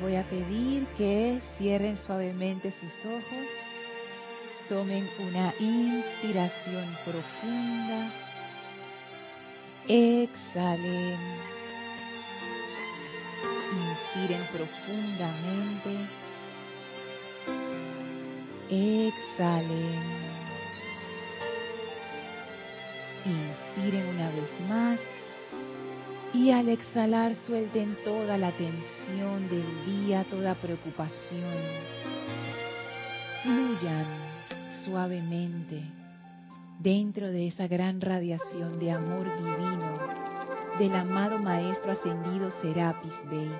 Voy a pedir que cierren suavemente sus ojos, tomen una inspiración profunda, exhalen, inspiren profundamente, exhalen, inspiren una vez más y al exhalar suelten toda la tensión del día, toda preocupación. Fluyan suavemente dentro de esa gran radiación de amor divino del amado Maestro Ascendido Serapis Bey.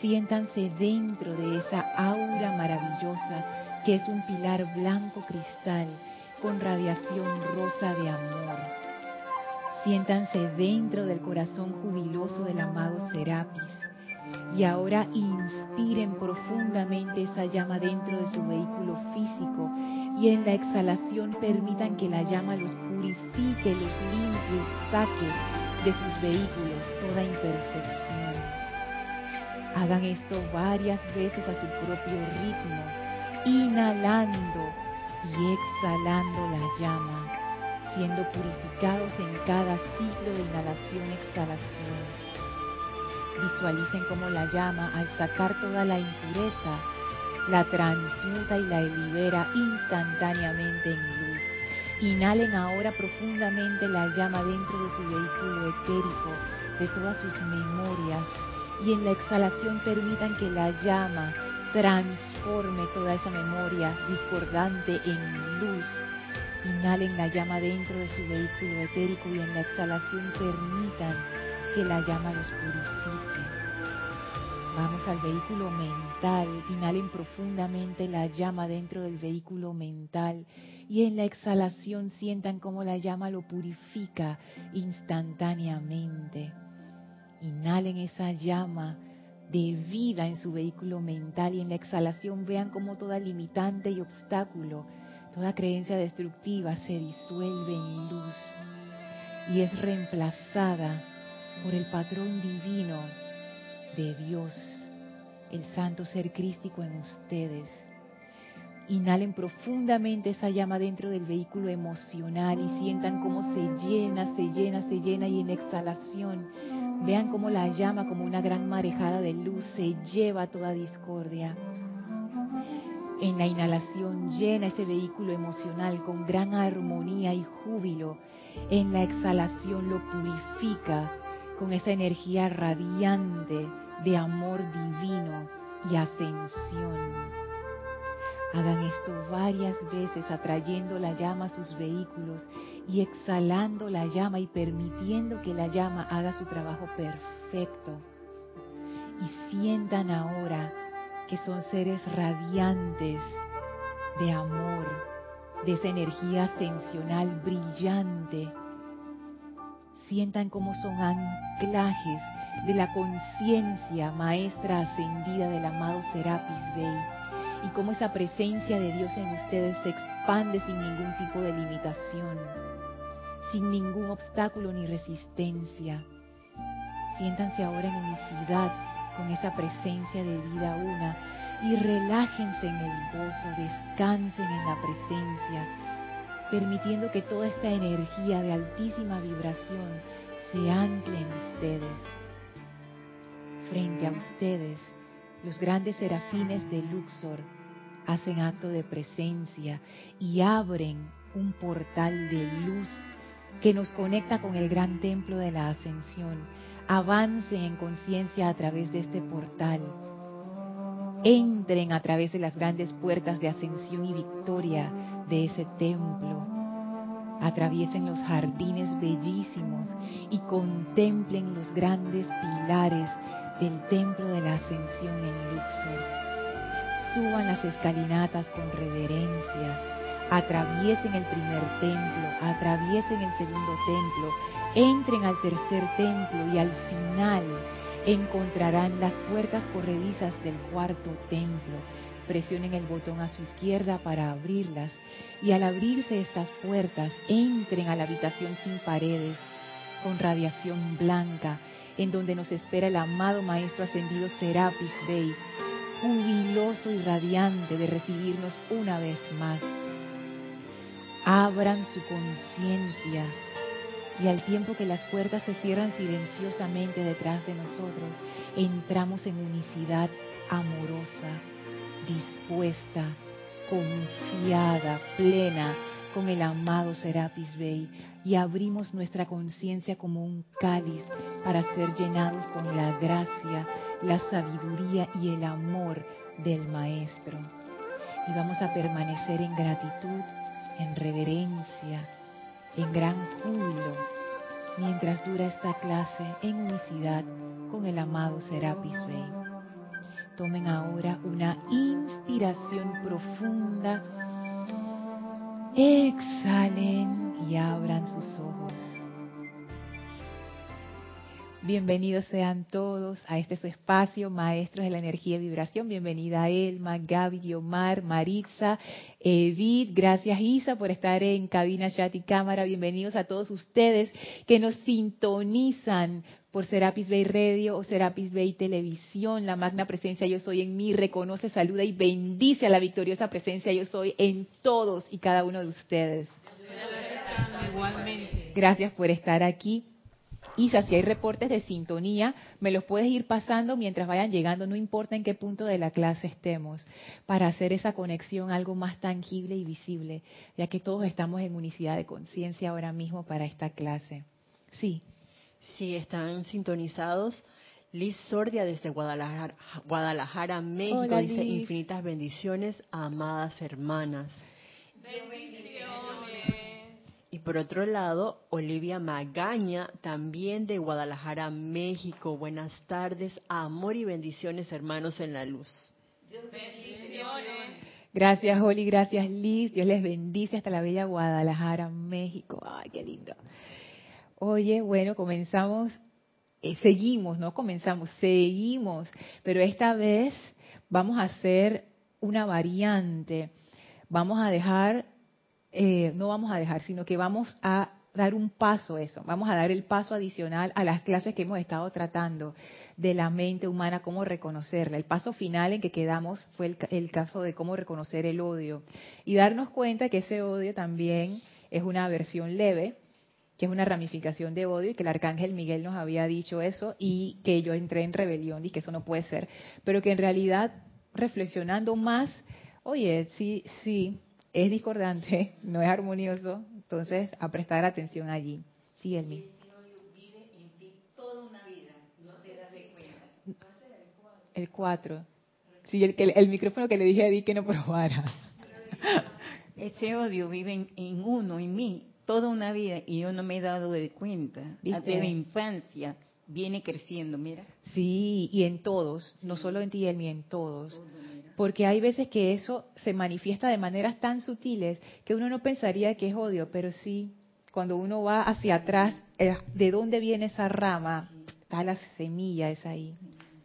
Siéntanse dentro de esa aura maravillosa que es un pilar blanco cristal con radiación rosa de amor Siéntanse dentro del corazón jubiloso del amado Serapis. Y ahora inspiren profundamente esa llama dentro de su vehículo físico y en la exhalación permitan que la llama los purifique, los limpie, saque de sus vehículos toda imperfección. Hagan esto varias veces a su propio ritmo, inhalando y exhalando la llama siendo purificados en cada ciclo de inhalación-exhalación. Visualicen cómo la llama, al sacar toda la impureza, la transmuta y la libera instantáneamente en luz. Inhalen ahora profundamente la llama dentro de su vehículo etérico, de todas sus memorias, y en la exhalación permitan que la llama transforme toda esa memoria discordante en luz Inhalen la llama dentro de su vehículo etérico y en la exhalación permitan que la llama los purifique. Vamos al vehículo mental. Inhalen profundamente la llama dentro del vehículo mental y en la exhalación sientan cómo la llama lo purifica instantáneamente. Inhalen esa llama de vida en su vehículo mental y en la exhalación vean cómo toda limitante y obstáculo Toda creencia destructiva se disuelve en luz y es reemplazada por el patrón divino de Dios, el santo ser crístico en ustedes. Inhalen profundamente esa llama dentro del vehículo emocional y sientan cómo se llena, se llena, se llena y en exhalación vean cómo la llama como una gran marejada de luz se lleva toda discordia en la inhalación llena ese vehículo emocional con gran armonía y júbilo. En la exhalación lo purifica con esa energía radiante de amor divino y ascensión. Hagan esto varias veces atrayendo la llama a sus vehículos y exhalando la llama y permitiendo que la llama haga su trabajo perfecto. Y sientan ahora que son seres radiantes de amor, de esa energía ascensional brillante. Sientan cómo son anclajes de la conciencia maestra ascendida del amado Serapis Bey y cómo esa presencia de Dios en ustedes se expande sin ningún tipo de limitación, sin ningún obstáculo ni resistencia. Siéntanse ahora en unicidad con esa presencia de vida una y relájense en el gozo, descansen en la presencia, permitiendo que toda esta energía de altísima vibración se ancle en ustedes. Frente a ustedes, los grandes serafines de Luxor hacen acto de presencia y abren un portal de luz que nos conecta con el gran templo de la ascensión avancen en conciencia a través de este portal. Entren a través de las grandes puertas de ascensión y victoria de ese templo. Atraviesen los jardines bellísimos y contemplen los grandes pilares del templo de la ascensión en Luxor. Suban las escalinatas con reverencia atraviesen el primer templo, atraviesen el segundo templo, entren al tercer templo y al final encontrarán las puertas corredizas del cuarto templo. Presionen el botón a su izquierda para abrirlas y al abrirse estas puertas entren a la habitación sin paredes, con radiación blanca, en donde nos espera el amado Maestro Ascendido Serapis Bey, jubiloso y radiante de recibirnos una vez más. Abran su conciencia y al tiempo que las puertas se cierran silenciosamente detrás de nosotros, entramos en unicidad amorosa, dispuesta, confiada, plena con el amado Serapis Bey y abrimos nuestra conciencia como un cáliz para ser llenados con la gracia, la sabiduría y el amor del Maestro. Y vamos a permanecer en gratitud, en reverencia, en gran júbilo, mientras dura esta clase en unicidad con el amado Serapis Bey. Tomen ahora una inspiración profunda Exhalen y abran sus ojos. Bienvenidos sean todos a este su espacio, maestros de la energía y vibración. Bienvenida Elma, Gaby, Guiomar, Maritza, Edith. Gracias Isa por estar en cabina, chat y cámara. Bienvenidos a todos ustedes que nos sintonizan por Serapis Bay Radio o Serapis Bay Televisión. La magna presencia yo soy en mí reconoce, saluda y bendice a la victoriosa presencia yo soy en todos y cada uno de ustedes. Igualmente. Gracias por estar aquí. Isa, si hay reportes de sintonía, me los puedes ir pasando mientras vayan llegando, no importa en qué punto de la clase estemos, para hacer esa conexión algo más tangible y visible, ya que todos estamos en unicidad de conciencia ahora mismo para esta clase. Sí. Sí, están sintonizados. Liz Sordia desde Guadalajara, Guadalajara México, dice infinitas bendiciones, amadas hermanas. Bendiciones. Por otro lado, Olivia Magaña, también de Guadalajara, México. Buenas tardes, amor y bendiciones, hermanos en la luz. Bendiciones. Gracias, Oli, gracias, Liz. Dios les bendice hasta la bella Guadalajara, México. Ay, qué lindo. Oye, bueno, comenzamos, eh, seguimos, no comenzamos, seguimos, pero esta vez vamos a hacer una variante. Vamos a dejar, eh, no vamos a dejar, sino que vamos a dar un paso eso, vamos a dar el paso adicional a las clases que hemos estado tratando de la mente humana, cómo reconocerla. El paso final en que quedamos fue el, el caso de cómo reconocer el odio y darnos cuenta que ese odio también es una versión leve que es una ramificación de odio y que el arcángel Miguel nos había dicho eso y que yo entré en rebelión y que eso no puede ser, pero que en realidad reflexionando más, oye, sí, sí, es discordante, no es armonioso, entonces a prestar atención allí. Sí, Elmi. El 4. Sí, el, el, el, micrófono que le dije a Eddie que no probara. Ese odio vive en, en uno, en mí, toda una vida y yo no me he dado de cuenta. Desde mi infancia viene creciendo, mira. Sí, y en todos, no solo en ti, ni en todos. Porque hay veces que eso se manifiesta de maneras tan sutiles que uno no pensaría que es odio, pero sí, cuando uno va hacia atrás, eh, ¿de dónde viene esa rama? Está la semilla, es ahí.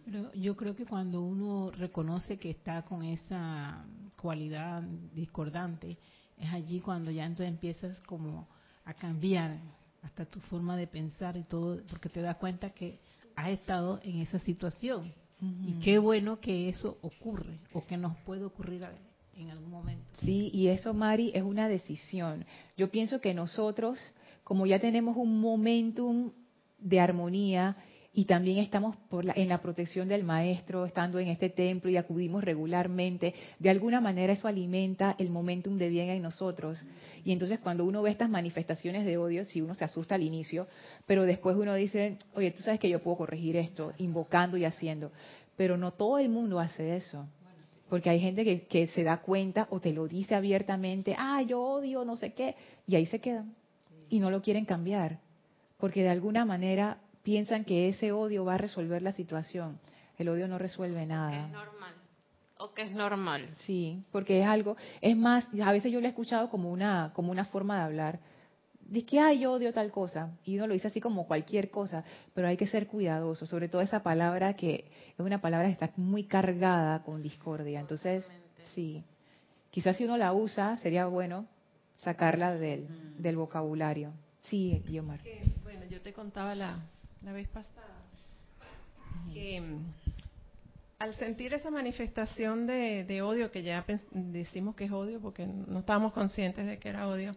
Pero yo creo que cuando uno reconoce que está con esa cualidad discordante, es allí cuando ya entonces empiezas como a cambiar hasta tu forma de pensar y todo, porque te das cuenta que has estado en esa situación. Y qué bueno que eso ocurre o que nos puede ocurrir en algún momento. Sí, y eso, Mari, es una decisión. Yo pienso que nosotros, como ya tenemos un momentum de armonía y también estamos por en la protección del maestro, estando en este templo y acudimos regularmente, de alguna manera eso alimenta el momentum de bien en nosotros. Y entonces cuando uno ve estas manifestaciones de odio, si uno se asusta al inicio, pero después uno dice, oye, tú sabes que yo puedo corregir esto, invocando y haciendo. Pero no todo el mundo hace eso. Porque hay gente que, que se da cuenta o te lo dice abiertamente, ah, yo odio, no sé qué, y ahí se quedan. Y no lo quieren cambiar. Porque de alguna manera piensan que ese odio va a resolver la situación. El odio no resuelve nada. Es normal. O que es normal. Sí, porque es algo, es más, a veces yo lo he escuchado como una, como una forma de hablar. Dice que, ay, yo odio tal cosa. Y uno lo dice así como cualquier cosa, pero hay que ser cuidadoso, sobre todo esa palabra que es una palabra que está muy cargada con discordia. Entonces, sí, quizás si uno la usa, sería bueno sacarla del, del vocabulario. Sí, Guiomar. Bueno, yo te contaba la, la vez pasada. Que mm, al sentir esa manifestación de, de odio, que ya decimos que es odio porque no estábamos conscientes de que era odio,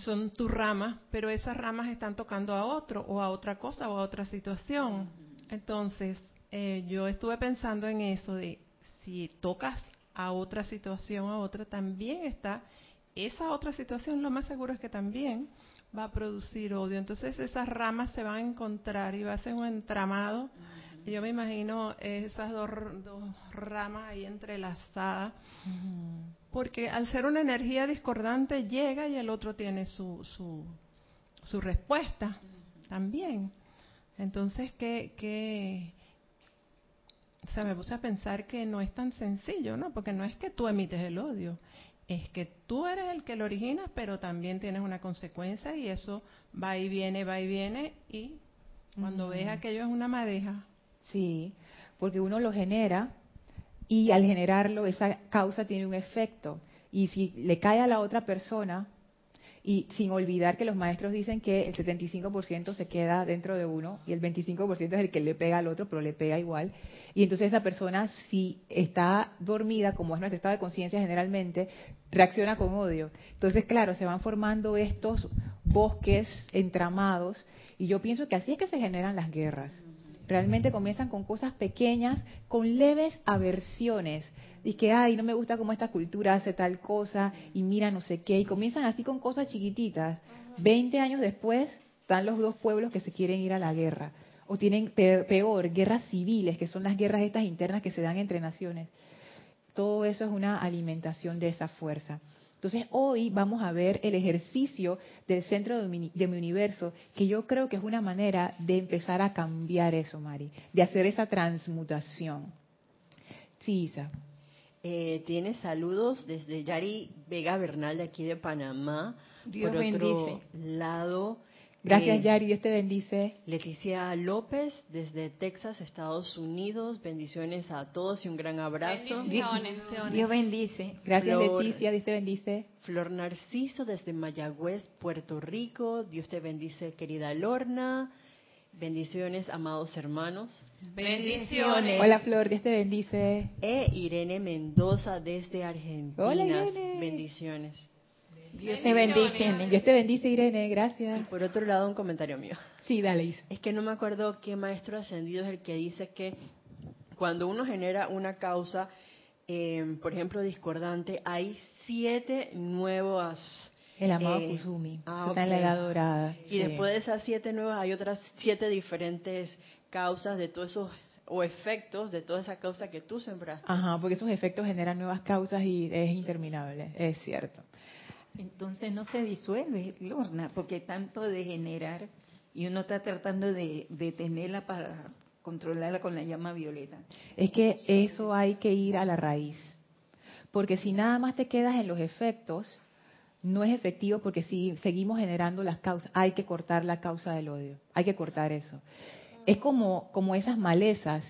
son tus ramas, pero esas ramas están tocando a otro o a otra cosa o a otra situación. Entonces, eh, yo estuve pensando en eso de si tocas a otra situación, a otra, también está, esa otra situación lo más seguro es que también va a producir odio. Entonces esas ramas se van a encontrar y va a ser un entramado. Yo me imagino esas dos, dos ramas ahí entrelazadas, porque al ser una energía discordante llega y el otro tiene su, su, su respuesta también. Entonces, ¿qué, qué, o sea, me puse a pensar que no es tan sencillo, ¿no? Porque no es que tú emites el odio, es que tú eres el que lo originas, pero también tienes una consecuencia y eso va y viene, va y viene. Y cuando ves aquello es una madeja. Sí, porque uno lo genera y al generarlo esa causa tiene un efecto. Y si le cae a la otra persona y sin olvidar que los maestros dicen que el 75% se queda dentro de uno y el 25% es el que le pega al otro, pero le pega igual. Y entonces esa persona, si está dormida, como es nuestro estado de conciencia generalmente, reacciona con odio. Entonces, claro, se van formando estos bosques entramados y yo pienso que así es que se generan las guerras. Realmente comienzan con cosas pequeñas, con leves aversiones y que, ay, no me gusta cómo esta cultura hace tal cosa, y mira no sé qué, y comienzan así con cosas chiquititas. Veinte años después están los dos pueblos que se quieren ir a la guerra. O tienen peor, guerras civiles, que son las guerras estas internas que se dan entre naciones. Todo eso es una alimentación de esa fuerza. Entonces hoy vamos a ver el ejercicio del centro de mi, de mi, universo, que yo creo que es una manera de empezar a cambiar eso, Mari, de hacer esa transmutación. Sí, Isa. Eh, tiene saludos desde Yari Vega Bernal de aquí de Panamá. Dios Por otro lado, Gracias, eh, Yari. Dios te bendice. Leticia López, desde Texas, Estados Unidos. Bendiciones a todos y un gran abrazo. Dios bendice. Gracias, Leticia. Dios te bendice. Flor Narciso, desde Mayagüez, Puerto Rico. Dios te bendice, querida Lorna. Bendiciones, amados hermanos. Bendiciones. Hola Flor, Dios te bendice. E Irene Mendoza desde Argentina. Hola Irene. Bendiciones. Dios te bendice. Dios te bendice Irene, gracias. Y por otro lado, un comentario mío. Sí, dale. Es que no me acuerdo qué maestro ascendido es el que dice que cuando uno genera una causa, eh, por ejemplo, discordante, hay siete nuevas el amado eh, Kusumi. Ah, en la edad dorada. Y después de esas siete nuevas hay otras siete diferentes causas de todos esos o efectos de toda esa causa que tú sembraste. Ajá, porque esos efectos generan nuevas causas y es interminable, es cierto. Entonces no se disuelve, Lorna, porque tanto de generar y uno está tratando de detenerla para controlarla con la llama violeta. Es que eso hay que ir a la raíz, porque si nada más te quedas en los efectos, no es efectivo porque si seguimos generando las causas, hay que cortar la causa del odio, hay que cortar eso. Es como, como esas malezas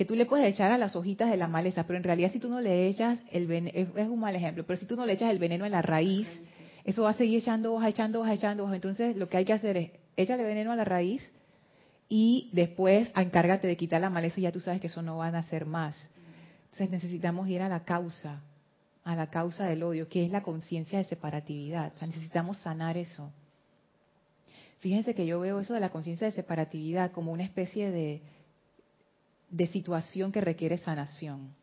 que tú le puedes echar a las hojitas de la maleza, pero en realidad si tú no le echas el veneno, es, un mal ejemplo, pero si tú no le echas el veneno en la raíz, eso va a seguir echando hojas, echando hojas, echando hojas. Entonces lo que hay que hacer es échale veneno a la raíz y después encárgate de quitar la maleza y ya tú sabes que eso no van a hacer más. Entonces necesitamos ir a la causa a la causa del odio, que es la conciencia de separatividad. O sea, necesitamos sanar eso. Fíjense que yo veo eso de la conciencia de separatividad como una especie de, de situación que requiere sanación.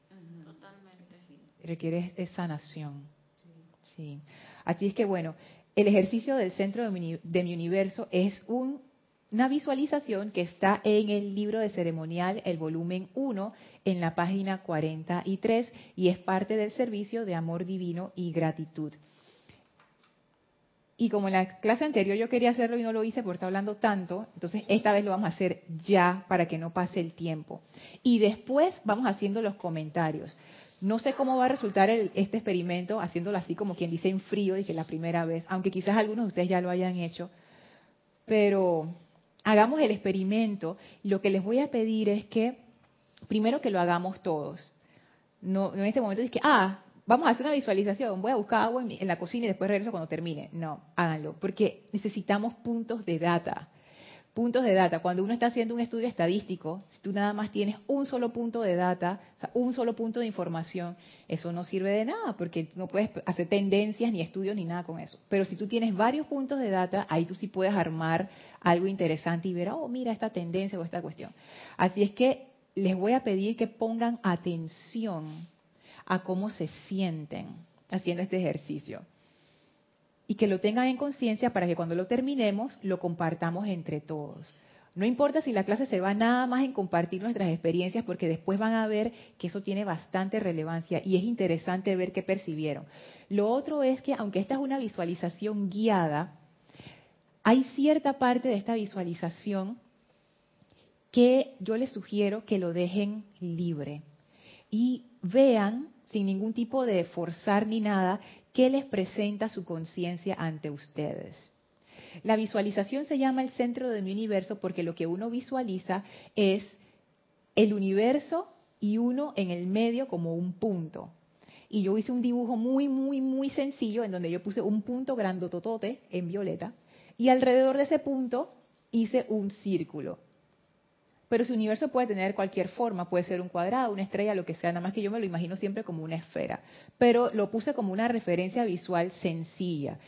Totalmente. Requiere sanación. Sí. Así es que bueno, el ejercicio del centro de mi, de mi universo es un una visualización que está en el libro de ceremonial, el volumen 1, en la página 43, y es parte del servicio de amor divino y gratitud. Y como en la clase anterior yo quería hacerlo y no lo hice porque está hablando tanto, entonces esta vez lo vamos a hacer ya para que no pase el tiempo. Y después vamos haciendo los comentarios. No sé cómo va a resultar este experimento haciéndolo así como quien dice en frío, y que la primera vez, aunque quizás algunos de ustedes ya lo hayan hecho, pero hagamos el experimento. Lo que les voy a pedir es que, primero que lo hagamos todos. No, en este momento es que, ah, vamos a hacer una visualización, voy a buscar agua en, la cocina y después regreso cuando termine. No, háganlo, porque necesitamos puntos de data. puntos de data. Cuando uno está haciendo un estudio estadístico, si tú nada más tienes un solo punto de data, o sea, un solo punto de información, eso no sirve de nada porque no puedes hacer tendencias ni estudios ni nada con eso. Pero si tú tienes varios puntos de data, ahí tú sí puedes armar algo interesante y ver, oh, mira esta tendencia o esta cuestión. Así es que les voy a pedir que pongan atención a cómo se sienten haciendo este ejercicio y que lo tengan en conciencia para que cuando lo terminemos lo compartamos entre todos. No importa si la clase se va nada más en compartir nuestras experiencias, porque después van a ver que eso tiene bastante relevancia y es interesante ver qué percibieron. Lo otro es que, aunque esta es una visualización guiada, hay cierta parte de esta visualización que yo les sugiero que lo dejen libre y vean, sin ningún tipo de forzar ni nada, ¿Qué les presenta su conciencia ante ustedes? La visualización se llama el centro de mi universo porque lo que uno visualiza es el universo y uno en el medio como un punto. Y yo hice un dibujo muy, muy, muy sencillo en donde yo puse un punto grandototote en violeta y alrededor de ese punto hice un círculo. Pero su universo puede tener cualquier forma, puede ser un cuadrado, una estrella, lo que sea, nada más que yo me lo imagino siempre como una esfera. Pero lo puse como una referencia visual sencilla.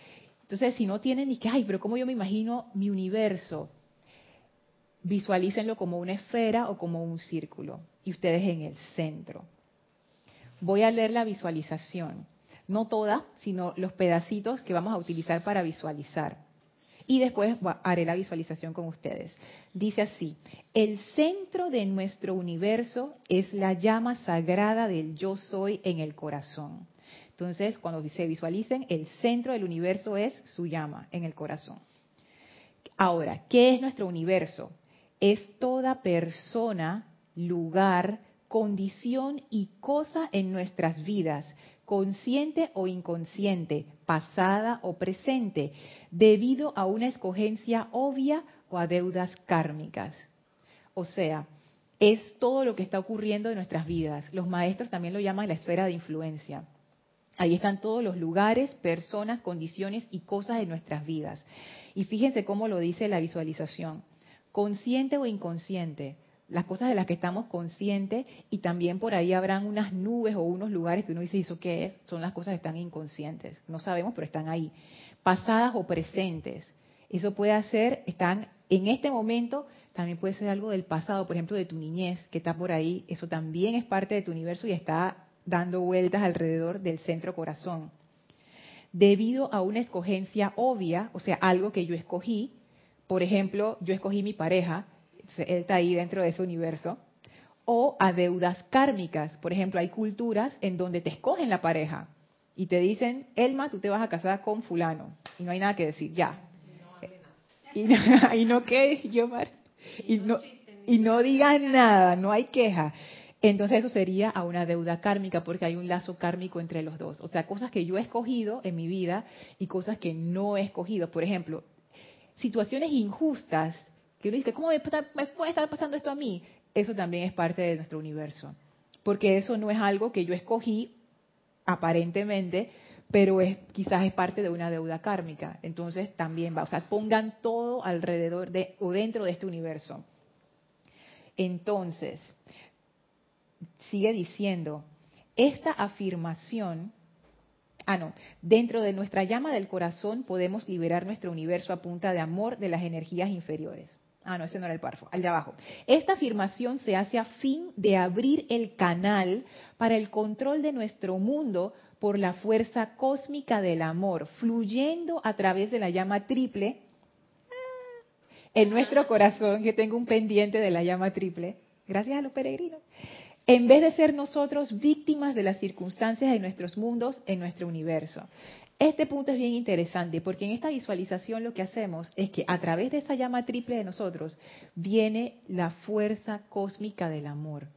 Entonces, si no tienen ni que, ay, pero ¿cómo yo me imagino mi universo? Visualícenlo como una esfera o como un círculo y ustedes en el centro. Voy a leer la visualización, no toda, sino los pedacitos que vamos a utilizar para visualizar y después haré la visualización con ustedes. Dice así, el centro de nuestro universo es la llama sagrada del yo soy en el corazón. Entonces, cuando se visualicen, el centro del universo es su llama en el corazón. Ahora, ¿qué es nuestro universo? Es toda persona, lugar, condición y cosa en nuestras vidas consciente o inconsciente, pasada o presente, debido a una escogencia obvia o a deudas kármicas. O sea, es todo lo que está ocurriendo en nuestras vidas. Los maestros también lo llaman la esfera de influencia. Ahí están todos los lugares, personas, condiciones y cosas de nuestras vidas. Y fíjense cómo lo dice la visualización. Consciente o inconsciente, las cosas de las que estamos conscientes y también por ahí habrán unas nubes o unos lugares que uno dice, ¿eso qué es? Son las cosas que están inconscientes. No sabemos, pero están ahí. Pasadas o presentes. Eso puede ser, están en este momento, también puede ser algo del pasado, por ejemplo, de tu niñez, que está por ahí. Eso también es parte de tu universo y está dando vueltas alrededor del centro corazón. Debido a una escogencia obvia, o sea, algo que yo escogí, por ejemplo, yo escogí mi pareja, él está ahí dentro de ese universo, o a deudas kármicas. Por ejemplo, hay culturas en donde te escogen la pareja y te dicen, Elma, tú te vas a casar con fulano. Y no hay nada que decir, ya. Y no, y no qué, yo, y no, y no digan nada, no hay queja. Entonces eso sería a una deuda kármica porque hay un lazo kármico entre los dos. O sea, cosas que yo he escogido en mi vida y cosas que no he escogido. Por ejemplo, situaciones injustas que uno dice, ¿cómo me, puede estar pasando esto a mí? Eso también es parte de nuestro universo. Porque eso no es algo que yo escogí, aparentemente, pero es, quizás es parte de una deuda kármica. Entonces también va, o sea, pongan todo alrededor de o dentro de este universo. Entonces, sigue diciendo, esta afirmación, ah no, dentro de nuestra llama del corazón podemos liberar nuestro universo a punta de amor de las energías inferiores. Ah, no, ese no era el párrafo, al de abajo. Esta afirmación se hace a fin de abrir el canal para el control de nuestro mundo por la fuerza cósmica del amor, fluyendo a través de la llama triple en nuestro corazón, que tengo un pendiente de la llama triple, gracias a los peregrinos, en vez de ser nosotros víctimas de las circunstancias de nuestros mundos en nuestro universo. Este punto es bien interesante porque en esta visualización lo que hacemos es que a través de esta llama triple de nosotros viene la fuerza cósmica del amor.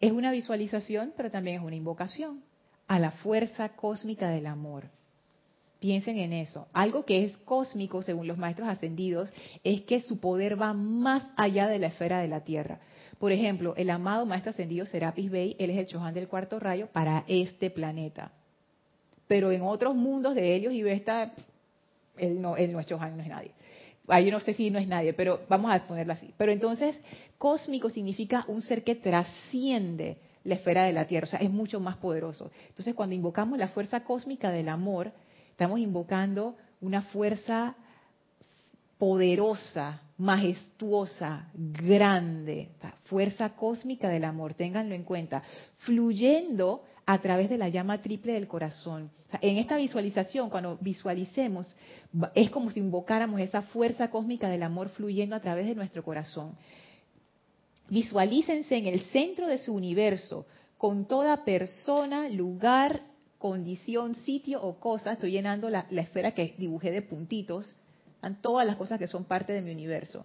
Es una visualización, pero también es una invocación a la fuerza cósmica del amor. Piensen en eso. Algo que es cósmico, según los maestros ascendidos, es que su poder va más allá de la esfera de la Tierra. Por ejemplo, el amado maestro ascendido Serapis Bey, él es el Chohan del cuarto rayo para este planeta pero en otros mundos de ellos y Vesta él no, él no es Johan, no es nadie. Ahí no sé si no es nadie, pero vamos a ponerlo así. Pero entonces, cósmico significa un ser que trasciende la esfera de la Tierra, o sea, es mucho más poderoso. Entonces, cuando invocamos la fuerza cósmica del amor, estamos invocando una fuerza poderosa, majestuosa, grande, fuerza cósmica del amor, ténganlo en cuenta, fluyendo a través de la llama triple del corazón. en esta visualización, cuando visualicemos, es como si invocáramos esa fuerza cósmica del amor fluyendo a través de nuestro corazón. Visualícense en el centro de su universo, con toda persona, lugar, condición, sitio o cosa. Estoy llenando la, la esfera que dibujé de puntitos. Están todas las cosas que son parte de mi universo.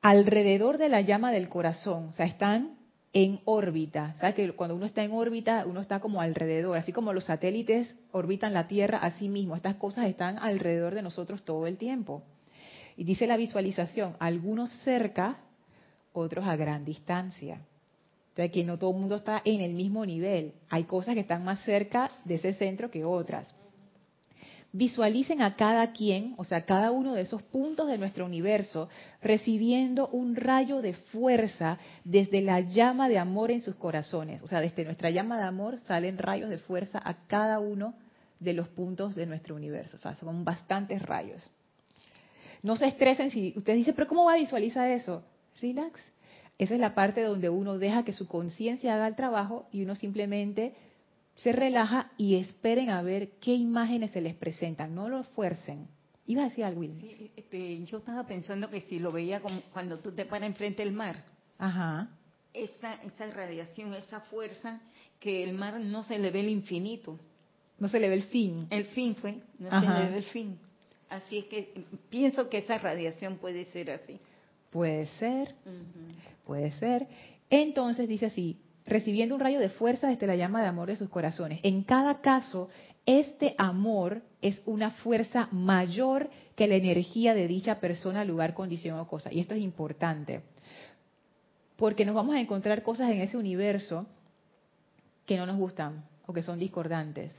Alrededor de la llama del corazón, o sea, están en órbita. ¿Sabes que cuando uno está en órbita, uno está como alrededor, así como los satélites orbitan la Tierra, así mismo, estas cosas están alrededor de nosotros todo el tiempo. Y dice la visualización, algunos cerca, otros a gran distancia. O sea, que no todo el mundo está en el mismo nivel. Hay cosas que están más cerca de ese centro que otras. Visualicen a cada quien, o sea, cada uno de esos puntos de nuestro universo, recibiendo un rayo de fuerza desde la llama de amor en sus corazones. O sea, desde nuestra llama de amor salen rayos de fuerza a cada uno de los puntos de nuestro universo. O sea, son bastantes rayos. No se estresen si ustedes dicen, pero ¿cómo va a visualizar eso? Relax. Esa es la parte donde uno deja que su conciencia haga el trabajo y uno simplemente se relaja y esperen a ver qué imágenes se les presentan, no lo fuercen. Iba a decir algo, sí, este, yo estaba pensando que si lo veía como cuando tú te paras enfrente del mar, Ajá. Esa, esa radiación, esa fuerza, que el mar no se le ve el infinito. No se le ve el fin. El fin fue, no se le ve el fin. Así es que pienso que esa radiación puede ser así. Puede ser, puede ser. Entonces dice así, recibiendo un rayo de fuerza desde la llama de amor de sus corazones. En cada caso, este amor es una fuerza mayor que la energía de dicha persona, lugar, condición o cosa. Y esto es importante, porque nos vamos a encontrar cosas en ese universo que no nos gustan o que son discordantes.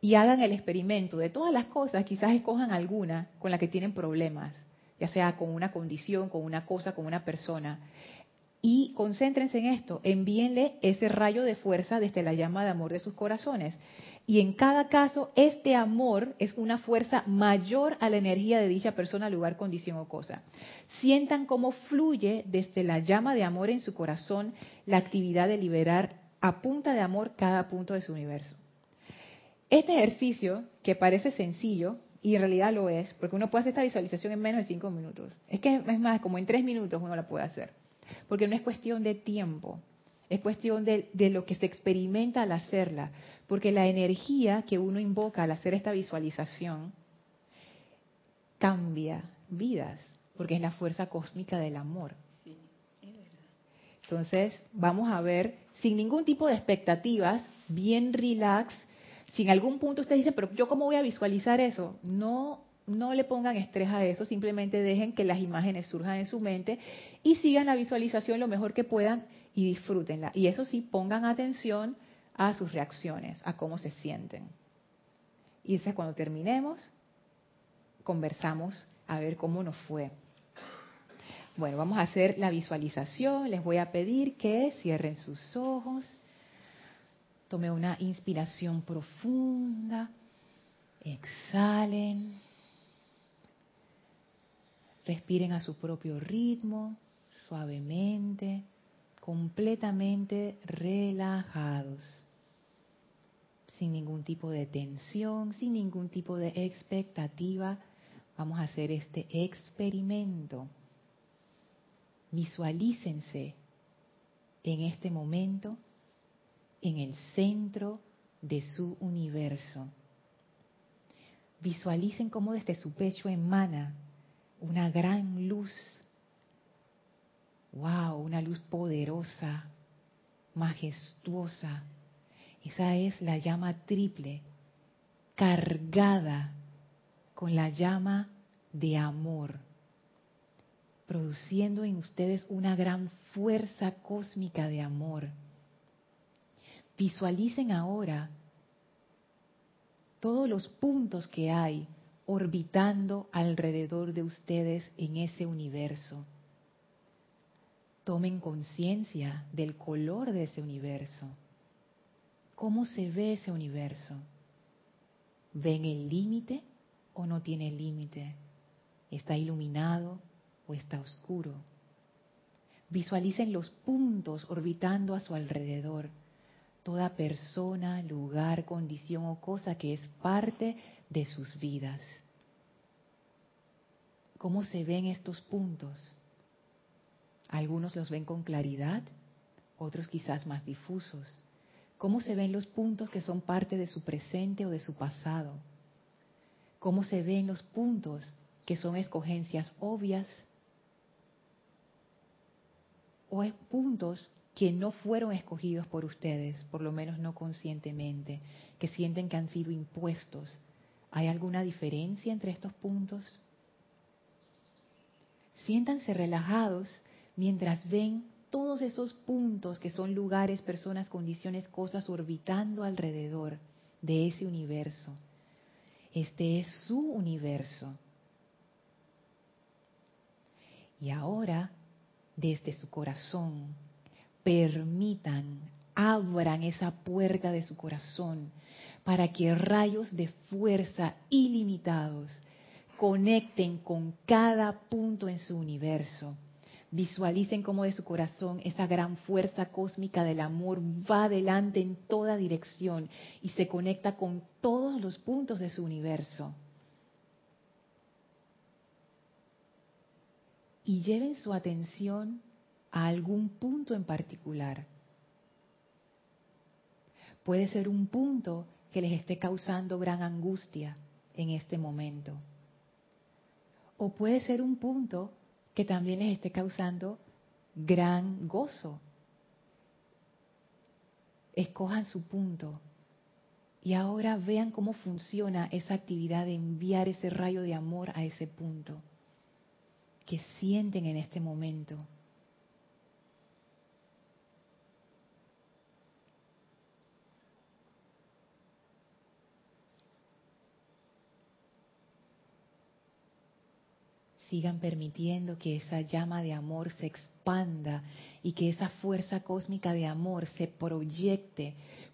Y hagan el experimento de todas las cosas, quizás escojan alguna con la que tienen problemas, ya sea con una condición, con una cosa, con una persona y concéntrense en esto, envíenle ese rayo de fuerza desde la llama de amor de sus corazones. Y en cada caso, este amor es una fuerza mayor a la energía de dicha persona, lugar, condición o cosa. Sientan cómo fluye desde la llama de amor en su corazón la actividad de liberar a punta de amor cada punto de su universo. Este ejercicio, que parece sencillo, y en realidad lo es, porque uno puede hacer esta visualización en menos de cinco minutos. Es que es más, como en tres minutos uno la puede hacer porque no es cuestión de tiempo, es cuestión de, lo que se experimenta al hacerla, porque la energía que uno invoca al hacer esta visualización cambia vidas, porque es la fuerza cósmica del amor. Entonces, vamos a ver, sin ningún tipo de expectativas, bien relax, si en algún punto usted dice, pero yo cómo voy a visualizar eso, no no le pongan estrés a eso, simplemente dejen que las imágenes surjan en su mente y sigan la visualización lo mejor que puedan y disfrútenla. Y eso sí, pongan atención a sus reacciones, a cómo se sienten. Y entonces cuando terminemos, conversamos a ver cómo nos fue. Bueno, vamos a hacer la visualización. Les voy a pedir que cierren sus ojos. Tome una inspiración profunda. Exhalen. Respiren a su propio ritmo, suavemente, completamente relajados, sin ningún tipo de tensión, sin ningún tipo de expectativa. Vamos a hacer este experimento. Visualícense en este momento en el centro de su universo. Visualicen cómo desde su pecho emana una gran luz. Wow, una luz poderosa, majestuosa. Esa es la llama triple, cargada con la llama de amor, produciendo en ustedes una gran fuerza cósmica de amor. Visualicen ahora todos los puntos que hay orbitando alrededor de ustedes en ese universo. Tomen conciencia del color de ese universo. ¿Cómo se ve ese universo? ¿Ven el límite o no tiene límite? ¿Está iluminado o está oscuro? Visualicen los puntos orbitando a su alrededor. Toda persona, lugar, condición o cosa que es parte de sus vidas. ¿Cómo se ven estos puntos? Algunos los ven con claridad, otros quizás más difusos. ¿Cómo se ven los puntos que son parte de su presente o de su pasado? ¿Cómo se ven los puntos que son escogencias obvias o puntos que no fueron escogidos por ustedes, por lo menos no conscientemente, que sienten que han sido impuestos. ¿Hay alguna diferencia entre estos puntos? Siéntanse relajados mientras ven todos esos puntos que son lugares, personas, condiciones, cosas orbitando alrededor de ese universo. Este es su universo. Y ahora desde su corazón. Permitan, abran esa puerta de su corazón para que rayos de fuerza ilimitados conecten con cada punto en su universo. Visualicen cómo de su corazón esa gran fuerza cósmica del amor va adelante en toda dirección y se conecta con todos los puntos de su universo. y lleven su atención a algún punto en particular. Puede ser un punto que les esté causando gran angustia en este momento. O puede ser un punto que también les esté causando gran gozo. Escojan su punto y ahora vean cómo funciona esa actividad de enviar ese rayo de amor a ese punto que sienten en este momento. Sigan permitiendo que esa llama de amor se expanda y que esa fuerza cósmica de amor se proyecte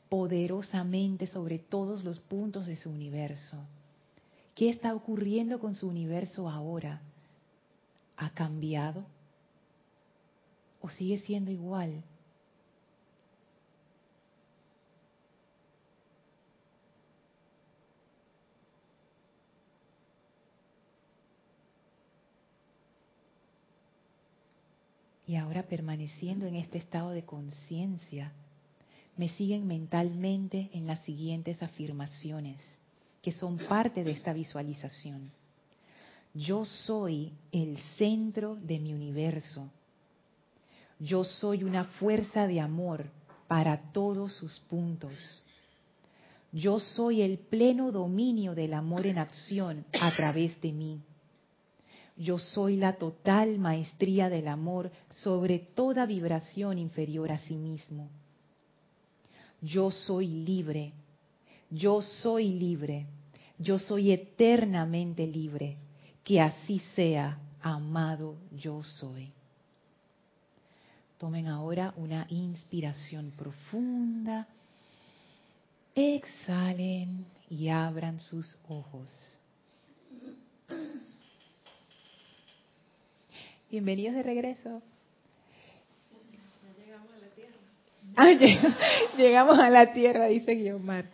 poderosamente sobre todos los puntos de su universo. ¿Qué está ocurriendo con su universo ahora? ha cambiado o sigue siendo igual? Y ahora permaneciendo en este estado de conciencia, me siguen mentalmente en las siguientes afirmaciones, que son parte de esta visualización. Yo soy el centro de mi universo. Yo soy una fuerza de amor para todos sus puntos. Yo soy el pleno dominio del amor en acción a través de mí. Yo soy la total maestría del amor sobre toda vibración inferior a sí mismo. Yo soy libre. Yo soy libre. Yo soy eternamente libre que así sea, amado yo soy. Tomen ahora una inspiración profunda. Exhalen y abran sus ojos. Bienvenidos de regreso. Llegamos a la tierra. Ah, llegamos a la tierra, dice Guiomar.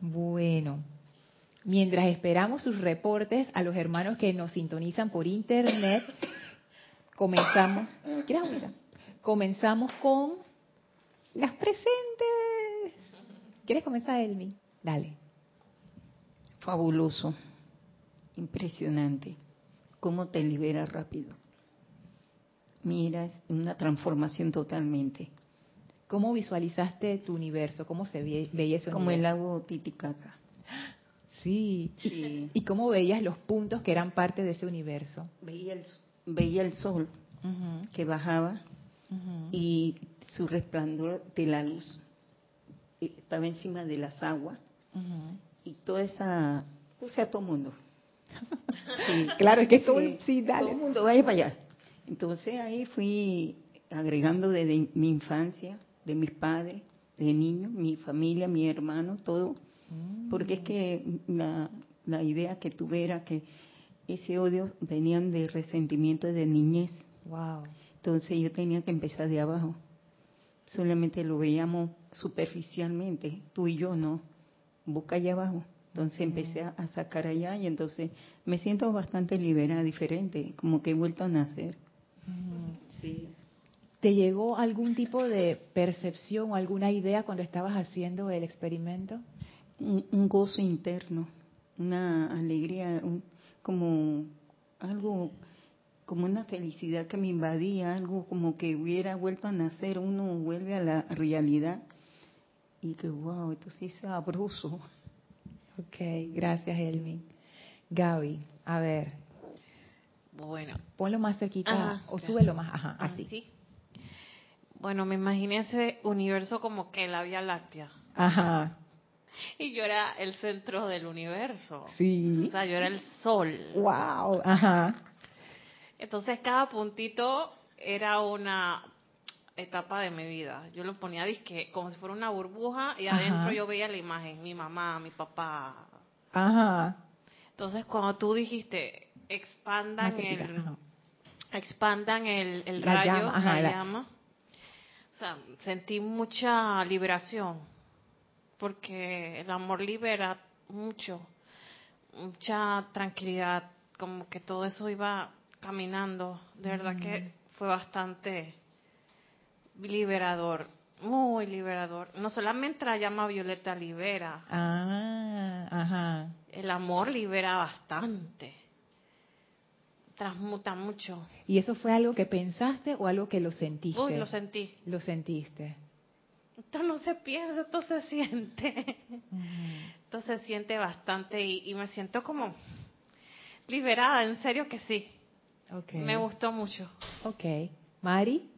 Bueno, mientras esperamos sus reportes a los hermanos que nos sintonizan por internet, comenzamos. Comenzamos con las presentes. ¿Quieres comenzar, Elmi? Dale. Fabuloso, impresionante. ¿Cómo te libera rápido? Mira, es una transformación totalmente. ¿Cómo visualizaste tu universo? ¿Cómo se veía ese universo? Como el lago Titicaca. Sí. ¿Y cómo veías los puntos que eran parte de ese universo? Veía el, veía el sol que bajaba y su resplandor de la luz estaba encima de las aguas y toda esa, puse a todo mundo. Sí, claro, es que todo, sí, dale. todo el mundo vaya para allá. Entonces ahí fui agregando desde mi infancia, de mis padres, de niños, mi familia, mi hermano, todo. Porque es que la, la idea que tuve era que ese odio venían de resentimiento de niñez. Wow. Entonces yo tenía que empezar de abajo. Solamente lo veíamos superficialmente, tú y yo no. Busca allá abajo. Entonces empecé a sacar allá y entonces me siento bastante liberada, diferente, como que he vuelto a nacer. Sí. ¿Te llegó algún tipo de percepción o alguna idea cuando estabas haciendo el experimento? Un, un gozo interno, una alegría, un- como algo, como una felicidad que me invadía, algo como que hubiera vuelto a nacer, uno vuelve a la realidad y que wow, esto sí es sabroso. Ok, gracias, Elmi. Gaby, a ver, Bueno, ponlo más cerquita Ajá, o súbelo más, ajá, Ah, así. sí. Bueno, me imaginé ese universo como que la Vía Láctea. Ajá, Y yo era el centro del universo. sí. O sea, yo era el sol. Wow, ajá. Entonces cada puntito era una etapa de mi vida. Yo lo ponía disque como si fuera una burbuja y Ajá. adentro yo veía la imagen, mi mamá, mi papá. Ajá. Entonces cuando tú dijiste expandan el ajá. expandan el, el La rayo, llama, ajá, la la- llama. O sea, sentí mucha liberación, porque el amor libera mucho, mucha tranquilidad, como que todo eso iba caminando. De verdad que fue bastante liberador, muy liberador. No solamente la llama violeta libera, Ah, ajá. el amor libera bastante, transmuta mucho. ¿Y eso fue algo que pensaste o algo que lo sentiste? Uy, lo sentí. Lo sentiste. Esto no se piensa, esto se siente. Esto se siente bastante y, y me siento como liberada, en serio que sí. Ok. Me gustó mucho. Ok. Mari,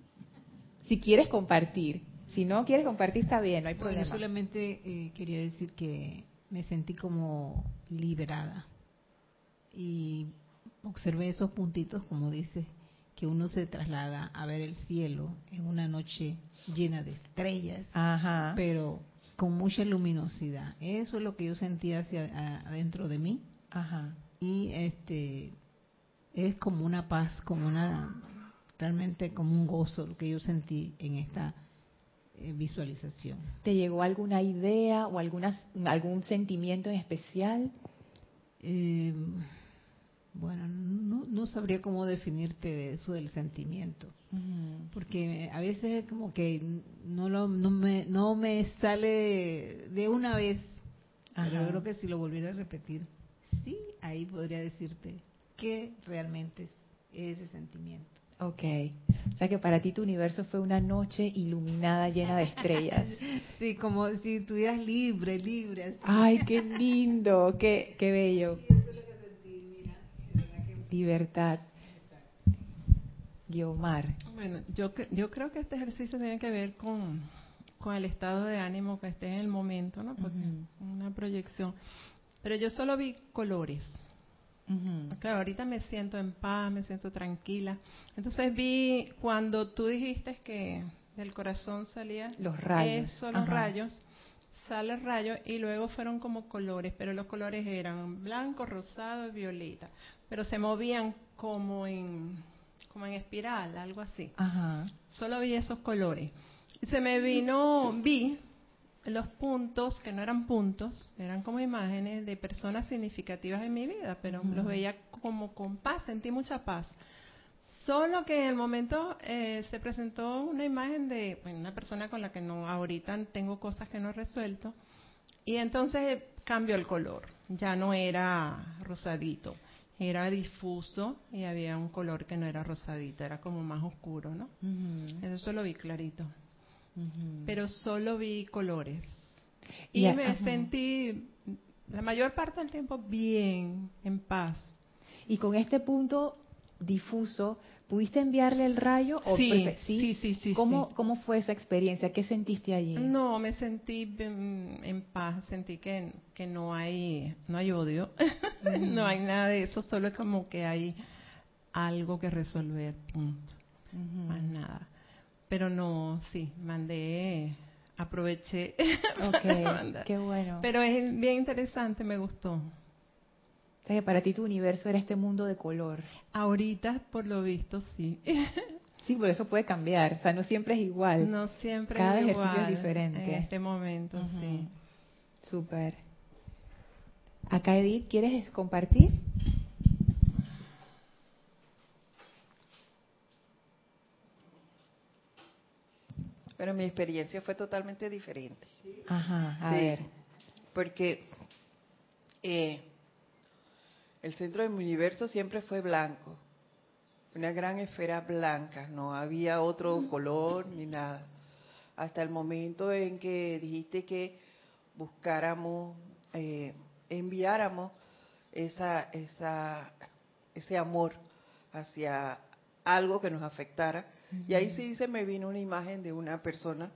si quieres compartir. Si no quieres compartir, está bien, no hay Bueno, problema. solamente eh, quería decir que me sentí como liberada y observé esos puntitos, como dices, que uno se traslada a ver el cielo en una noche llena de estrellas, Ajá. pero con mucha luminosidad. Eso es lo que yo sentía hacia adentro de mí Ajá. y este es como una paz, como una realmente como un gozo lo que yo sentí en esta eh, visualización. ¿Te llegó alguna idea o alguna, algún sentimiento en especial? Eh, bueno, no, no sabría cómo definirte de eso del sentimiento, porque a veces como que no lo, no me no me sale de una vez, pero Ajá. yo creo que si lo volviera a repetir, sí, ahí podría decirte qué realmente es ese sentimiento. Ok. O sea que para ti tu universo fue una noche iluminada llena de estrellas. Sí, como si estuvieras libre, libre. así. Ay, qué lindo, qué, qué bello. Libertad. Guiomar. Bueno, yo, cre- yo creo que este ejercicio tiene que ver con, con el estado de ánimo que esté en el momento, ¿no? Porque Ujú. una proyección. Pero yo solo vi colores. Ujú. Claro, ahorita me siento en paz, me siento tranquila. Entonces vi cuando tú dijiste que del corazón salía Los rayos. eso, los Ajá. rayos, sale el rayo y luego fueron como colores, pero los colores eran blanco, rosado y violeta, pero se movían como en como en espiral, algo así. Ajá. Solo vi esos colores. Y se me vino, vi los puntos, que no eran puntos, eran como imágenes de personas significativas en mi vida, pero los veía como con paz, sentí mucha paz. Solo que en el momento eh, se presentó una imagen de bueno, una persona con la que no ahorita tengo cosas que no he resuelto y entonces cambió el color, ya no era rosadito, era difuso y había un color que no era rosadito, era como más oscuro, ¿no? Eso lo vi clarito pero solo vi colores. Y me sentí la mayor parte del tiempo bien, en paz. Y con este punto difuso, ¿pudiste enviarle el rayo? O Sí, sí, sí, sí, ¿Cómo, sí. ¿Cómo fue esa experiencia? ¿Qué sentiste allí? No, me sentí mm, en paz, sentí que, que no hay no hay odio, no hay nada de eso, solo es como que hay algo que resolver, punto, más nada. Pero no, sí, mandé, aproveché. Ok, qué bueno. Pero es bien interesante, me gustó. O sea, que para ti tu universo era este mundo de color. Ahorita, por lo visto, sí. Sí, por eso puede cambiar. O sea, no siempre es igual. No siempre Cada es ejercicio es igual diferente. En este momento, sí. Súper. Acá, Edith, ¿quieres compartir? Pero mi experiencia fue totalmente diferente. Ajá, a Sí, ver. Porque eh, el centro de mi universo siempre fue blanco. Una gran esfera blanca. No había otro color ni nada. Hasta el momento en que dijiste que buscáramos, eh, enviáramos esa, esa, ese amor hacia algo que nos afectara. Y ahí sí se me vino una imagen de una persona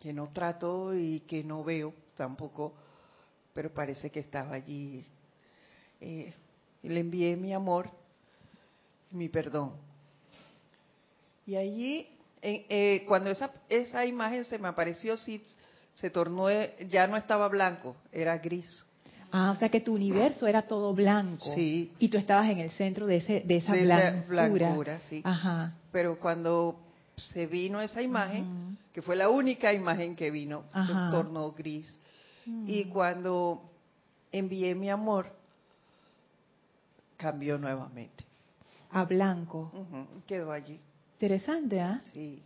que no trato y que no veo tampoco, pero parece que estaba allí. Eh, y le envié mi amor, mi perdón. Y allí, eh, eh, cuando esa, esa imagen se me apareció, sí, se tornó, eh, ya no estaba blanco, era gris. Ah, o sea que tu universo era todo blanco. Sí. Y tú estabas en el centro de, ese, de esa De esa blancura. blancura, sí. Ajá. Pero cuando se vino esa imagen, que fue la única imagen que vino, Ajá. se tornó gris. Mm. Y cuando envié mi amor, cambió nuevamente. A blanco. Quedó allí. Interesante, ¿ah? Sí,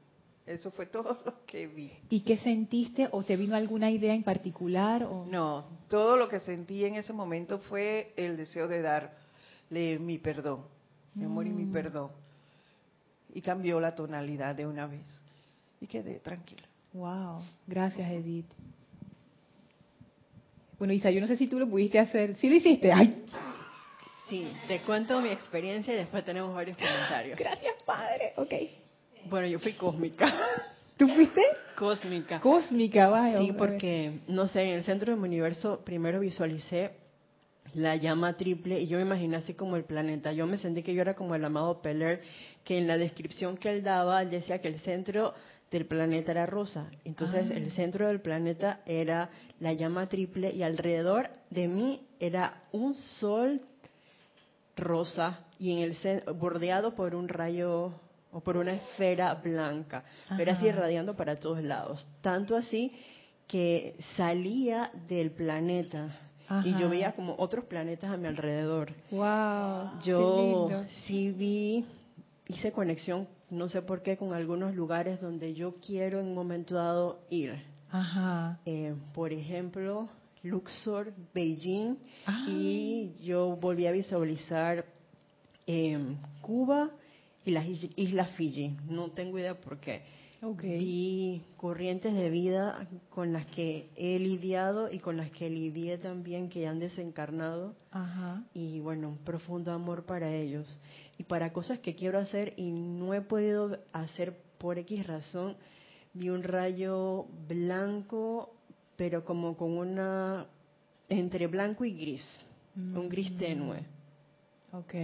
eso fue todo lo que vi. ¿Y qué sentiste? ¿O te vino alguna idea en particular? O... No, todo lo que sentí en ese momento fue el deseo de darle mi perdón, mi amor y mi Mm. perdón. Y cambió la tonalidad de una vez. Y quedé tranquila. Wow, gracias Edith. Bueno, Isa, yo no sé si tú lo pudiste hacer. ¿Sí lo hiciste? ¡Ay! Sí, te cuento mi experiencia y después tenemos varios comentarios. Gracias, Padre. Ok. Bueno, yo fui cósmica. ¿Tú fuiste? Cósmica. Cósmica, vaya. Sí, porque, no sé, en el centro de mi universo primero visualicé la llama triple y yo me imaginé así como el planeta. Yo me sentí que yo era como el amado Peller, que en la descripción que él daba, él decía que el centro del planeta era rosa. Entonces, Ah. el centro del planeta era la llama triple y alrededor de mí era un sol rosa y en el bordeado por un rayo o por una esfera blanca, pero así Ajá. irradiando para todos lados. Tanto así que salía del planeta y Ajá. yo veía como otros planetas a mi alrededor. Wow. Yo qué lindo. sí vi, hice conexión, no sé por qué, con algunos lugares donde yo quiero en un momento dado ir. Ajá. Eh, por ejemplo, Luxor, Beijing, Ah. y yo volví a visualizar eh, Cuba y las is- Islas Fiji. No tengo idea por qué. Ok. Vi corrientes de vida con las que he lidiado y con las que lidié también que han desencarnado Ajá. y bueno, un profundo amor para ellos. Y para cosas que quiero hacer y no he podido hacer por X razón, vi un rayo blanco, pero como con una, entre blanco y gris, un gris tenue. Ok.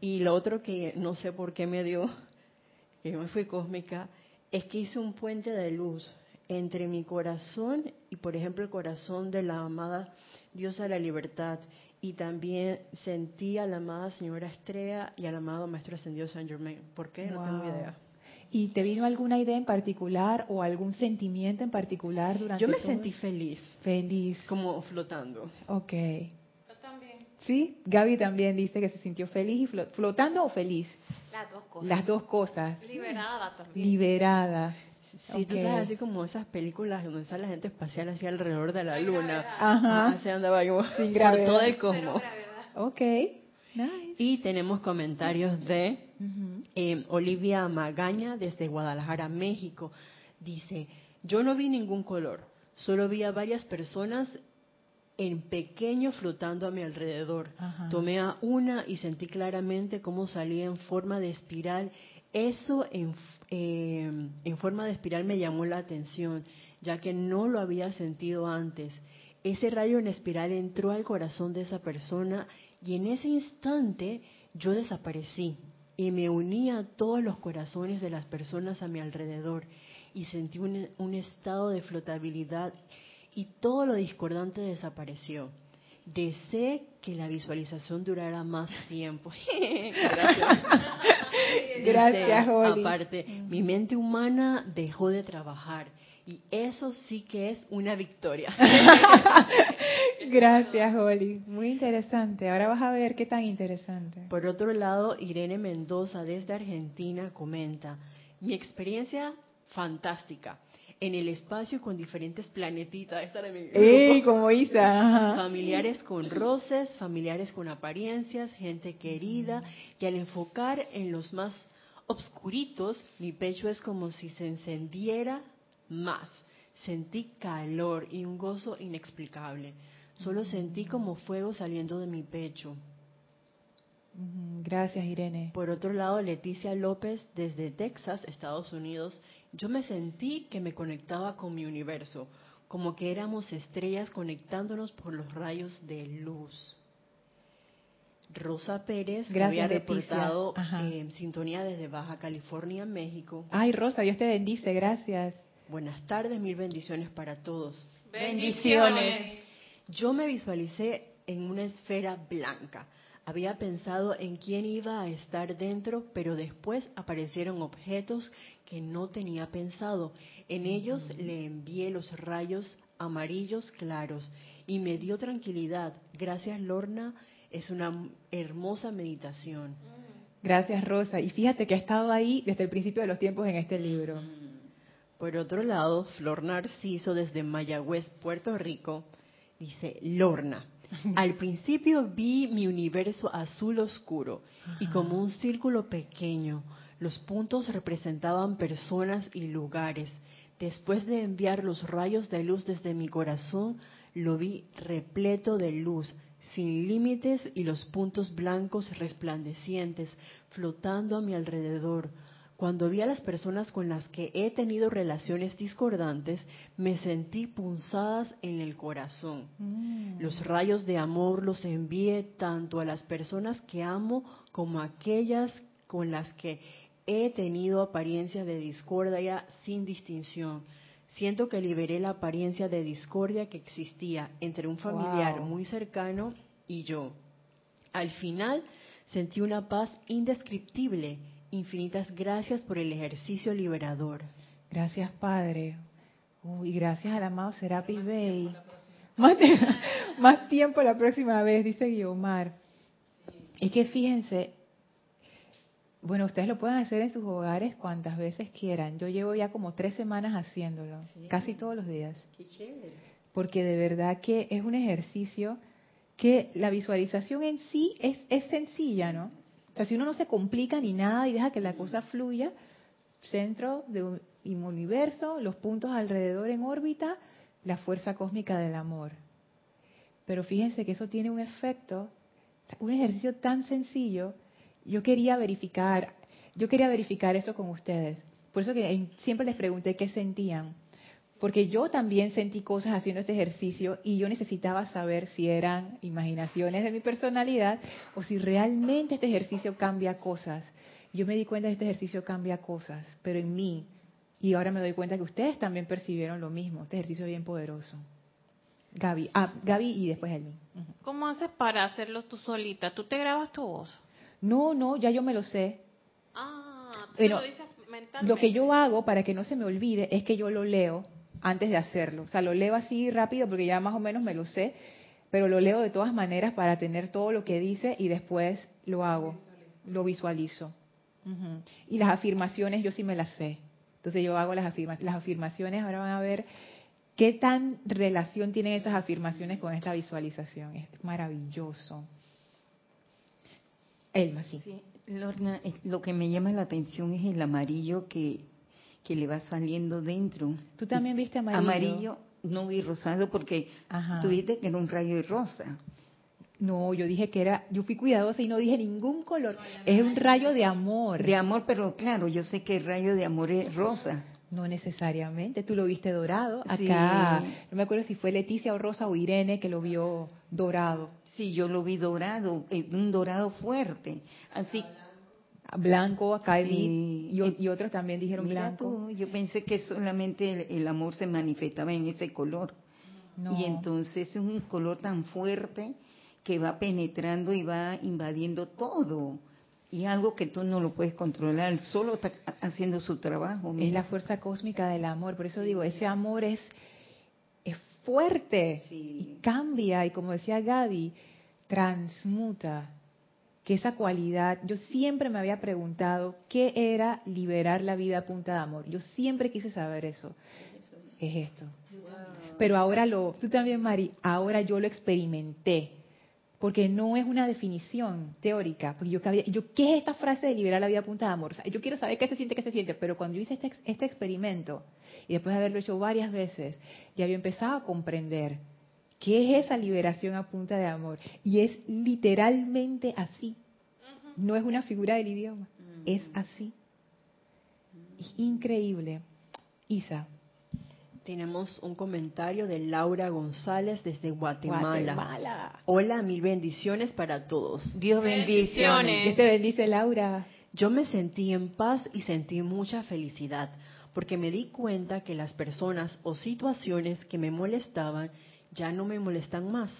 Y lo otro que no sé por qué me dio, que yo me fui cósmica, es que hice un puente de luz entre mi corazón y, por ejemplo, el corazón de la amada diosa de la libertad. Y también sentí a la amada señora Estrella y al amado maestro ascendido San Germain. ¿Por qué? No tengo idea. ¿Y te vino alguna idea en particular o algún sentimiento en particular durante Yo me todo? sentí feliz, feliz. como flotando. Ok. Yo también. ¿Sí? Gaby también dice que se sintió feliz y flo- flotando o feliz. Las dos cosas. Las dos cosas. Liberada también. Liberada. Sí, tú Ok. sabes, así como esas películas donde sale la gente espacial así alrededor de la luna. Ajá. Así andaba yo Sin por gravedad. todo el cosmos. Ok. Nice. Y tenemos comentarios de Eh, Olivia Magaña desde Guadalajara, México. Dice, yo no vi ningún color, solo vi a varias personas en pequeño flotando a mi alrededor. Ajá. Tomé a una y sentí claramente cómo salía en forma de espiral. Eso en, eh, en forma de espiral me llamó la atención, ya que no lo había sentido antes. Ese rayo en espiral entró al corazón de esa persona y en ese instante yo desaparecí y me uní a todos los corazones de las personas a mi alrededor y sentí un, un estado de flotabilidad y todo lo discordante desapareció. Deseé que la visualización durara más tiempo. Gracias. Gracias, Holly. Aparte, mi mente humana dejó de trabajar y eso sí que es una victoria. Gracias, Holly. Muy interesante. Ahora vas a ver qué tan interesante. Por otro lado, Irene Mendoza desde Argentina comenta, mi experiencia fantástica en el espacio con diferentes planetitas. Esta era mi grupo. ¡Ey, como Isa! Familiares con roces, familiares con apariencias, gente querida, y al enfocar en los más obscuritos, mi pecho es como si se encendiera más. Sentí calor y un gozo inexplicable. Solo sentí como fuego saliendo de mi pecho. Gracias, Irene. Por otro lado, Leticia López desde Texas, Estados Unidos, yo me sentí que me conectaba con mi universo, como que éramos estrellas conectándonos por los rayos de luz. Rosa Pérez, que Gracias, había reportado eh, en sintonía desde Baja California, México. Ay, Rosa, Dios te bendice. Gracias. Buenas tardes, mil bendiciones para todos. Bendiciones. Yo me visualicé en una esfera blanca. Había pensado en quién iba a estar dentro, pero después aparecieron objetos que no tenía pensado. En ellos le envié los rayos amarillos claros y me dio tranquilidad. Gracias, Lorna. Es una hermosa meditación. Gracias, Rosa. Y fíjate que ha estado ahí desde el principio de los tiempos en este libro. Por otro lado, Flor Narciso desde Mayagüez, Puerto Rico, dice, Lorna, al principio vi mi universo azul oscuro y como un círculo pequeño. Los puntos representaban personas y lugares. Después de enviar los rayos de luz desde mi corazón, lo vi repleto de luz, sin límites y los puntos blancos resplandecientes flotando a mi alrededor. Cuando vi a las personas con las que he tenido relaciones discordantes, me sentí punzadas en el corazón. Mm. Los rayos de amor los envié tanto a las personas que amo como a aquellas con las que he tenido apariencia de discordia sin distinción. Siento que liberé la apariencia de discordia que existía entre un familiar Wow. muy cercano y yo. Al final sentí una paz indescriptible. Infinitas gracias por el ejercicio liberador. Gracias, Padre. Uy, gracias al amado Serapis Bey. Más, más tiempo la próxima vez, dice Guiomar. Es que fíjense, bueno, ustedes lo pueden hacer en sus hogares cuantas veces quieran. Yo llevo ya como tres semanas haciéndolo, casi todos los días. Porque de verdad que es un ejercicio que la visualización en sí es, es sencilla, ¿no? O sea, si uno no se complica ni nada y deja que la cosa fluya, centro de un un universo, los puntos alrededor en órbita, la fuerza cósmica del amor. Pero fíjense que eso tiene un efecto, un ejercicio tan sencillo. Yo quería verificar, yo quería verificar eso con ustedes. Por eso que siempre les pregunté qué sentían. Porque yo también sentí cosas haciendo este ejercicio y yo necesitaba saber si eran imaginaciones de mi personalidad o si realmente este ejercicio cambia cosas. Yo me di cuenta que este ejercicio cambia cosas, pero en mí. Y ahora me doy cuenta que ustedes también percibieron lo mismo. Este ejercicio es bien poderoso. Gaby, ah, Gaby y después Elmi. Ujú. ¿Cómo haces para hacerlo tú solita? ¿Tú te grabas tu voz? No, no, ya yo me lo sé. Ah, tú Bueno, lo dices mentalmente. Lo que yo hago para que no se me olvide es que yo lo leo antes de hacerlo. O sea, lo leo así rápido porque ya más o menos me lo sé, pero lo leo de todas maneras para tener todo lo que dice y después lo hago, lo visualizo. Y las afirmaciones yo sí me las sé. Entonces yo hago las, afirma las afirmaciones, ahora van a ver qué tan relación tienen esas afirmaciones con esta visualización. Es maravilloso. Elma, sí. Sí, Lorna, eh, lo que me llama la atención es el amarillo que, que le va saliendo dentro. ¿Tú también viste amarillo? Amarillo, no vi rosado porque Ajá. tú dijiste que era un rayo de rosa. No, yo dije que era, yo fui cuidadosa y no dije ningún color. Es un rayo de amor. De amor, pero claro, yo sé que el rayo de amor es rosa. No necesariamente, tú lo viste dorado. Sí. Acá, no me acuerdo si fue Leticia o Rosa o Irene que lo vio dorado. Sí, yo lo vi dorado, eh, un dorado fuerte. Así, Blanco, acá Sí. vi, y, otros también dijeron mira blanco. tú, yo pensé que solamente el, el amor se manifestaba en ese color. No. Y entonces es un color tan fuerte que va penetrando y va invadiendo todo. Y algo que tú no lo puedes controlar, solo está haciendo su trabajo. es la fuerza cósmica del amor. Por eso digo, ese amor es, es fuerte Sí. y cambia. Y como decía Gaby, transmuta. Que esa cualidad, yo siempre me había preguntado qué era liberar la vida a punta de amor. Yo siempre quise saber eso. Es esto. Pero ahora lo, tú también, Mari, ahora yo lo experimenté. Porque no es una definición teórica. Porque yo, yo ¿qué es esta frase de liberar la vida a punta de amor? Yo quiero saber qué se siente, qué se siente. Pero cuando yo hice este, este experimento, y después de haberlo hecho varias veces, ya había empezado a comprender qué es esa liberación a punta de amor. Y es literalmente así. No es una figura del idioma. Es así. Es increíble. Isa. Tenemos un comentario de Laura González desde Guatemala. Guatemala. Hola, mil bendiciones para todos. Dios bendiciones. Dios te bendice, Laura. Yo me sentí en paz y sentí mucha felicidad, porque me di cuenta que las personas o situaciones que me molestaban ya no me molestan más.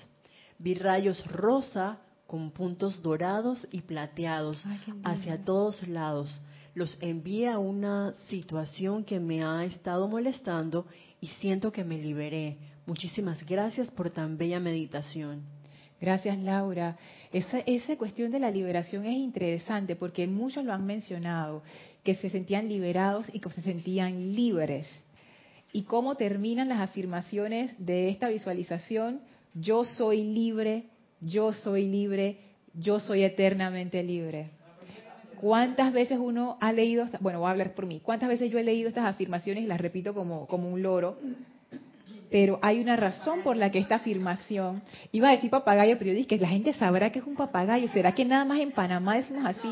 Vi rayos rosa con puntos dorados y plateados Ay, hacia todos lados. Los envié a una situación que me ha estado molestando y siento que me liberé. Muchísimas gracias por tan bella meditación. Gracias, Laura. Esa, esa cuestión de la liberación es interesante porque muchos lo han mencionado, que se sentían liberados y que se sentían libres. ¿Y cómo terminan las afirmaciones de esta visualización? Yo soy libre, yo soy libre, yo soy eternamente libre. ¿Cuántas veces uno ha leído, bueno, voy a hablar por mí, cuántas veces yo he leído estas afirmaciones y las repito como, como un loro? Pero hay una razón por la que esta afirmación, iba a decir papagayo, pero yo dije que la gente sabrá que es un papagayo. ¿Será que nada más en Panamá decimos así?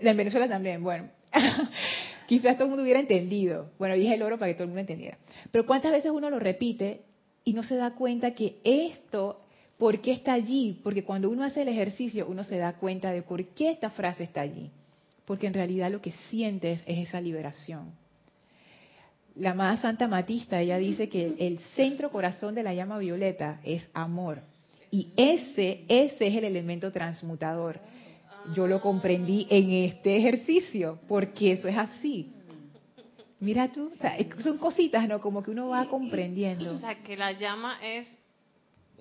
En Venezuela también, bueno. Quizás todo el mundo hubiera entendido. Bueno, dije el oro para que todo el mundo entendiera. Pero ¿cuántas veces uno lo repite y no se da cuenta que esto, ¿por qué está allí? Porque cuando uno hace el ejercicio, uno se da cuenta de por qué esta frase está allí. Porque en realidad lo que sientes es esa liberación la amada Santa Matista, ella dice que el centro corazón de la llama violeta es amor. Y ese, ese es el elemento transmutador. Yo lo comprendí en este ejercicio, porque eso es así. Mira tú, o sea, son cositas, ¿no? Como que uno va comprendiendo. O sea, que la llama es.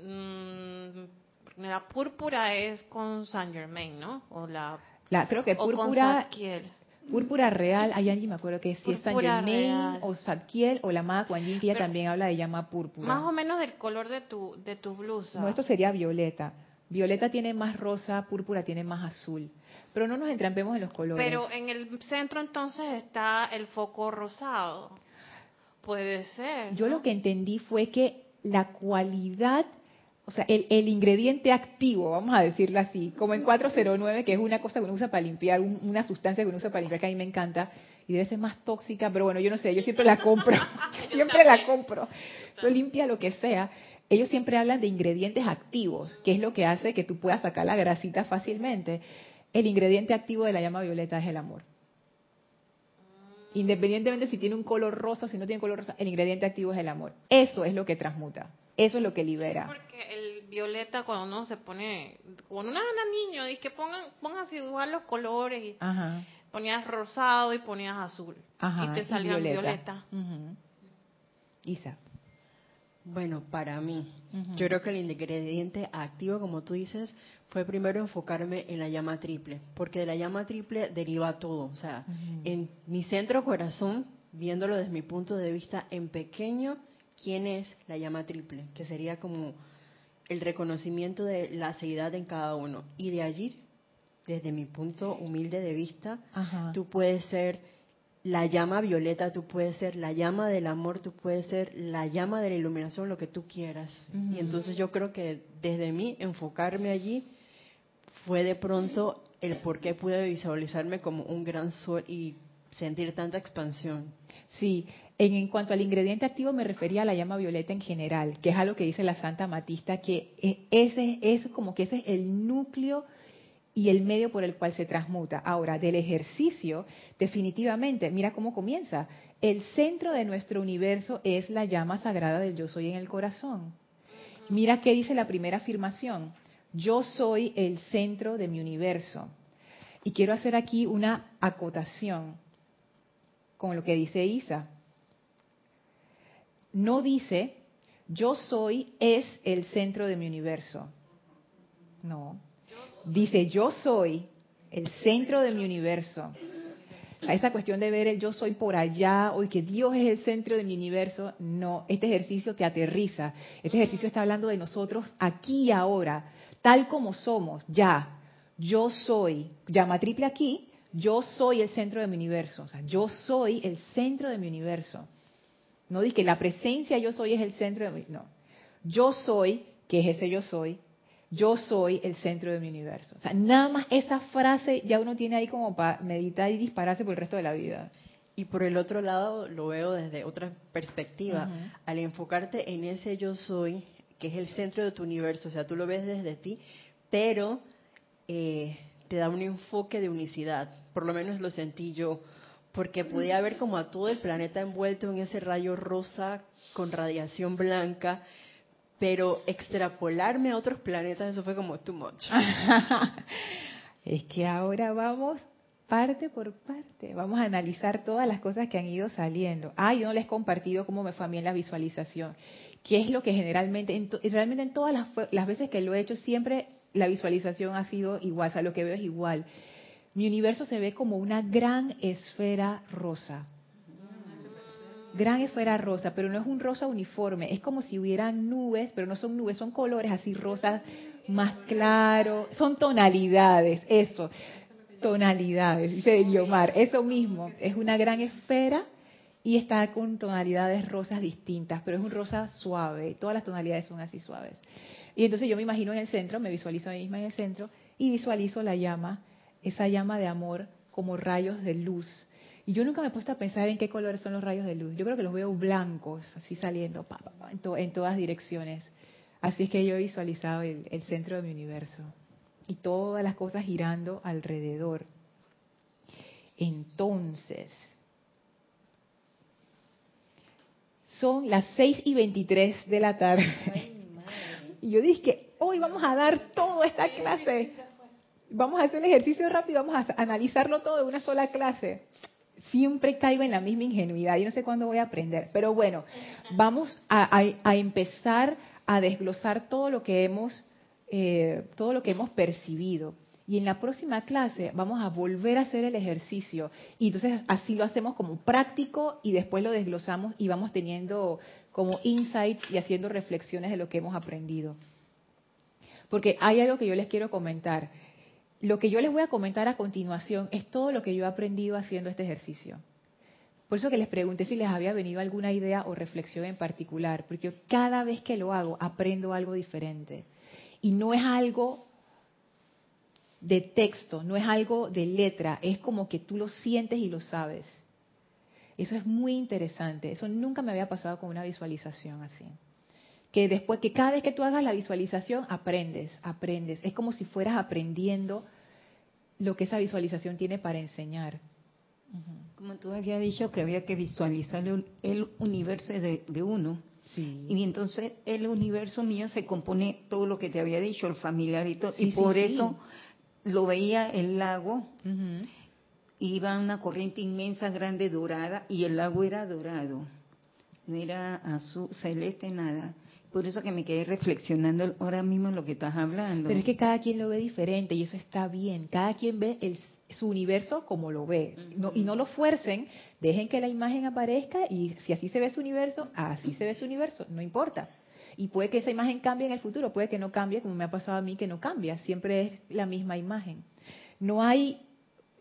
mm, la púrpura es con Saint Germain, ¿no? O la. La, creo que púrpura, púrpura real, allá ni me acuerdo que si es San Germain real. o Zadkiel o la amada Kuan Yin, que ella Pero- también habla de llama púrpura. Más o menos del color de tu, de tu blusa. No, esto sería violeta. Violeta tiene más rosa, púrpura tiene más azul. Pero no nos entrampemos en los colores. Pero en el centro entonces está el foco rosado. Puede ser. Yo lo que entendí fue que la cualidad, o sea, el, el ingrediente activo, vamos a decirlo así, como en 409, que es una cosa que uno usa para limpiar, un- una sustancia que uno usa para limpiar, que a mí me encanta, y debe ser más tóxica, pero bueno, yo no sé, yo siempre la compro, siempre la compro. Eso limpia lo que sea. Ellos siempre hablan de ingredientes activos, que es lo que hace que tú puedas sacar la grasita fácilmente. El ingrediente activo de la llama violeta es el amor. Independientemente si tiene un color rosa o si no tiene color rosa, el ingrediente activo es el amor. Eso es lo que transmuta. Eso es lo que libera. Porque el violeta cuando uno se pone, cuando uno era niño, dice que pongan, pónganse a dibujar los colores y Ajá. ponías rosado y ponías azul Ajá. y te salían violeta. Ujú. Isa. Bueno, para mí, yo creo que el ingrediente activo, como tú dices, fue primero enfocarme en la llama triple, porque de la llama triple deriva todo. O sea, en mi centro corazón, viéndolo desde mi punto de vista en pequeño, ¿quién es la llama triple? Que sería como el reconocimiento de la seidad en cada uno. Y de allí, desde mi punto humilde de vista, tú puedes ser la llama violeta tú puedes ser, la llama del amor tú puedes ser, la llama de la iluminación, lo que tú quieras. Y entonces yo creo que desde mí enfocarme allí fue de pronto el por qué pude visualizarme como un gran sol y sentir tanta expansión. Sí, en, en, cuanto al ingrediente activo me refería a la llama violeta en general, que es algo que dice la Santa Matista, que e, ese es como que ese es el núcleo y el medio por el cual se transmuta. Ahora, del ejercicio, definitivamente, mira cómo comienza. El centro de nuestro universo es la llama sagrada del yo soy en el corazón. Mira qué dice la primera afirmación. Yo soy el centro de mi universo. Y quiero hacer aquí una acotación con lo que dice Isa. No dice, yo soy es el centro de mi universo. No. Dice, yo soy el centro de mi universo. A esta cuestión de ver el yo soy por allá o que Dios es el centro de mi universo, no, este ejercicio te aterriza. Este ejercicio está hablando de nosotros aquí y ahora, tal como somos, ya. Yo soy, llama triple aquí, yo soy el centro de mi universo. O sea, yo soy el centro de mi universo. No dice que la presencia yo soy es el centro de mi... No. Yo soy, que es ese yo soy, yo soy el centro de mi universo. O sea, nada más esa frase ya uno tiene ahí como para meditar y dispararse por el resto de la vida. Y por el otro lado lo veo desde otra perspectiva. Al enfocarte en ese yo soy, que es el centro de tu universo, o sea, tú lo ves desde ti, pero eh, te da un enfoque de unicidad. Por lo menos lo sentí yo, porque podía ver como a todo el planeta envuelto en ese rayo rosa con radiación blanca pero extrapolarme a otros planetas, eso fue como too much. es que ahora vamos parte por parte, vamos a analizar todas las cosas que han ido saliendo. Ah, yo no les he compartido cómo me fue a mí en la visualización, qué es lo que generalmente, realmente en todas las, las veces que lo he hecho, siempre la visualización ha sido igual, o sea, lo que veo es igual. Mi universo se ve como una gran esfera rosa gran esfera rosa, pero no es un rosa uniforme, es como si hubieran nubes, pero no son nubes, son colores así rosas más claros, son tonalidades, eso, tonalidades, dice Eliomar, eso mismo, es una gran esfera y está con tonalidades rosas distintas, pero es un rosa suave, todas las tonalidades son así suaves. Y entonces yo me imagino en el centro, me visualizo a mí misma en el centro y visualizo la llama, esa llama de amor como rayos de luz y yo nunca me he puesto a pensar en qué colores son los rayos de luz. Yo creo que los veo blancos, así saliendo en, todas direcciones. Así es que yo he visualizado el, el centro de mi universo y todas las cosas girando alrededor. Entonces, son las 6 y 23 de la tarde. y yo dije que hoy vamos a dar toda esta clase. Vamos a hacer el ejercicio rápido, vamos a analizarlo todo de una sola clase siempre caigo en la misma ingenuidad. Yo no sé cuándo voy a aprender. Pero bueno, vamos a, empezar a desglosar todo lo que hemos, eh, todo lo que hemos percibido. Y en la próxima clase vamos a volver a hacer el ejercicio. Y entonces así lo hacemos como práctico y después lo desglosamos y vamos teniendo como insights y haciendo reflexiones de lo que hemos aprendido. Porque hay algo que yo les quiero comentar lo que yo les voy a comentar a continuación es todo lo que yo he aprendido haciendo este ejercicio. Por eso que les pregunté si les había venido alguna idea o reflexión en particular, porque cada vez que lo hago aprendo algo diferente. Y no es algo de texto, no es algo de letra, es como que tú lo sientes y lo sabes. Eso es muy interesante, eso nunca me había pasado con una visualización así. Que después, que cada vez que tú hagas la visualización, aprendes, aprendes. Es como si fueras aprendiendo lo que esa visualización tiene para enseñar. Como tú habías dicho que había que visualizar el, universo de, uno. Sí. Y entonces el universo mío se compone todo lo que te había dicho, el familiar y todo. y por eso lo veía el lago, iba una corriente inmensa, grande, dorada, y el lago era dorado. No era azul, celeste, nada. Por eso que me quedé reflexionando ahora mismo en lo que estás hablando. Pero es que cada quien lo ve diferente y eso está bien. Cada quien ve el, su universo como lo ve. y no lo fuercen, dejen que la imagen aparezca y si así se ve su universo, así se ve su universo, no importa. Y puede que esa imagen cambie en el futuro, puede que no cambie, como me ha pasado a mí que no cambia, siempre es la misma imagen. No hay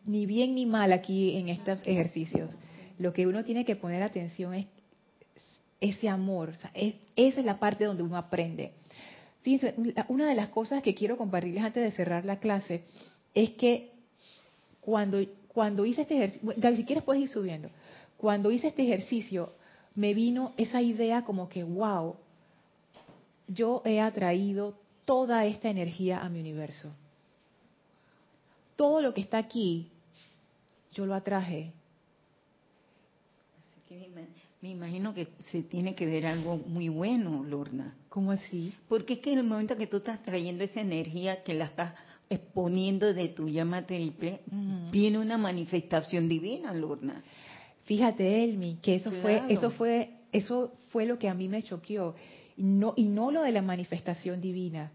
ni bien ni mal aquí en estos ejercicios. lo que uno tiene que poner atención es ese amor. esa es la parte donde uno aprende. Fíjense, una de las cosas que quiero compartirles antes de cerrar la clase es que cuando, cuando hice este ejercicio, Gaby, si quieres puedes ir subiendo, cuando hice este ejercicio me vino esa idea como que, wow, yo he atraído toda esta energía a mi universo. Todo lo que está aquí, yo lo atraje. Me imagino que se tiene que ver algo muy bueno, Lorna. ¿Cómo así? Porque es que en el momento que tú estás trayendo esa energía que la estás exponiendo de tu llama triple, viene una manifestación divina, Lorna. Fíjate, Elmi, que eso fue, eso fue, eso fue lo que a mí me choqueó. Y no, y no lo de la manifestación divina.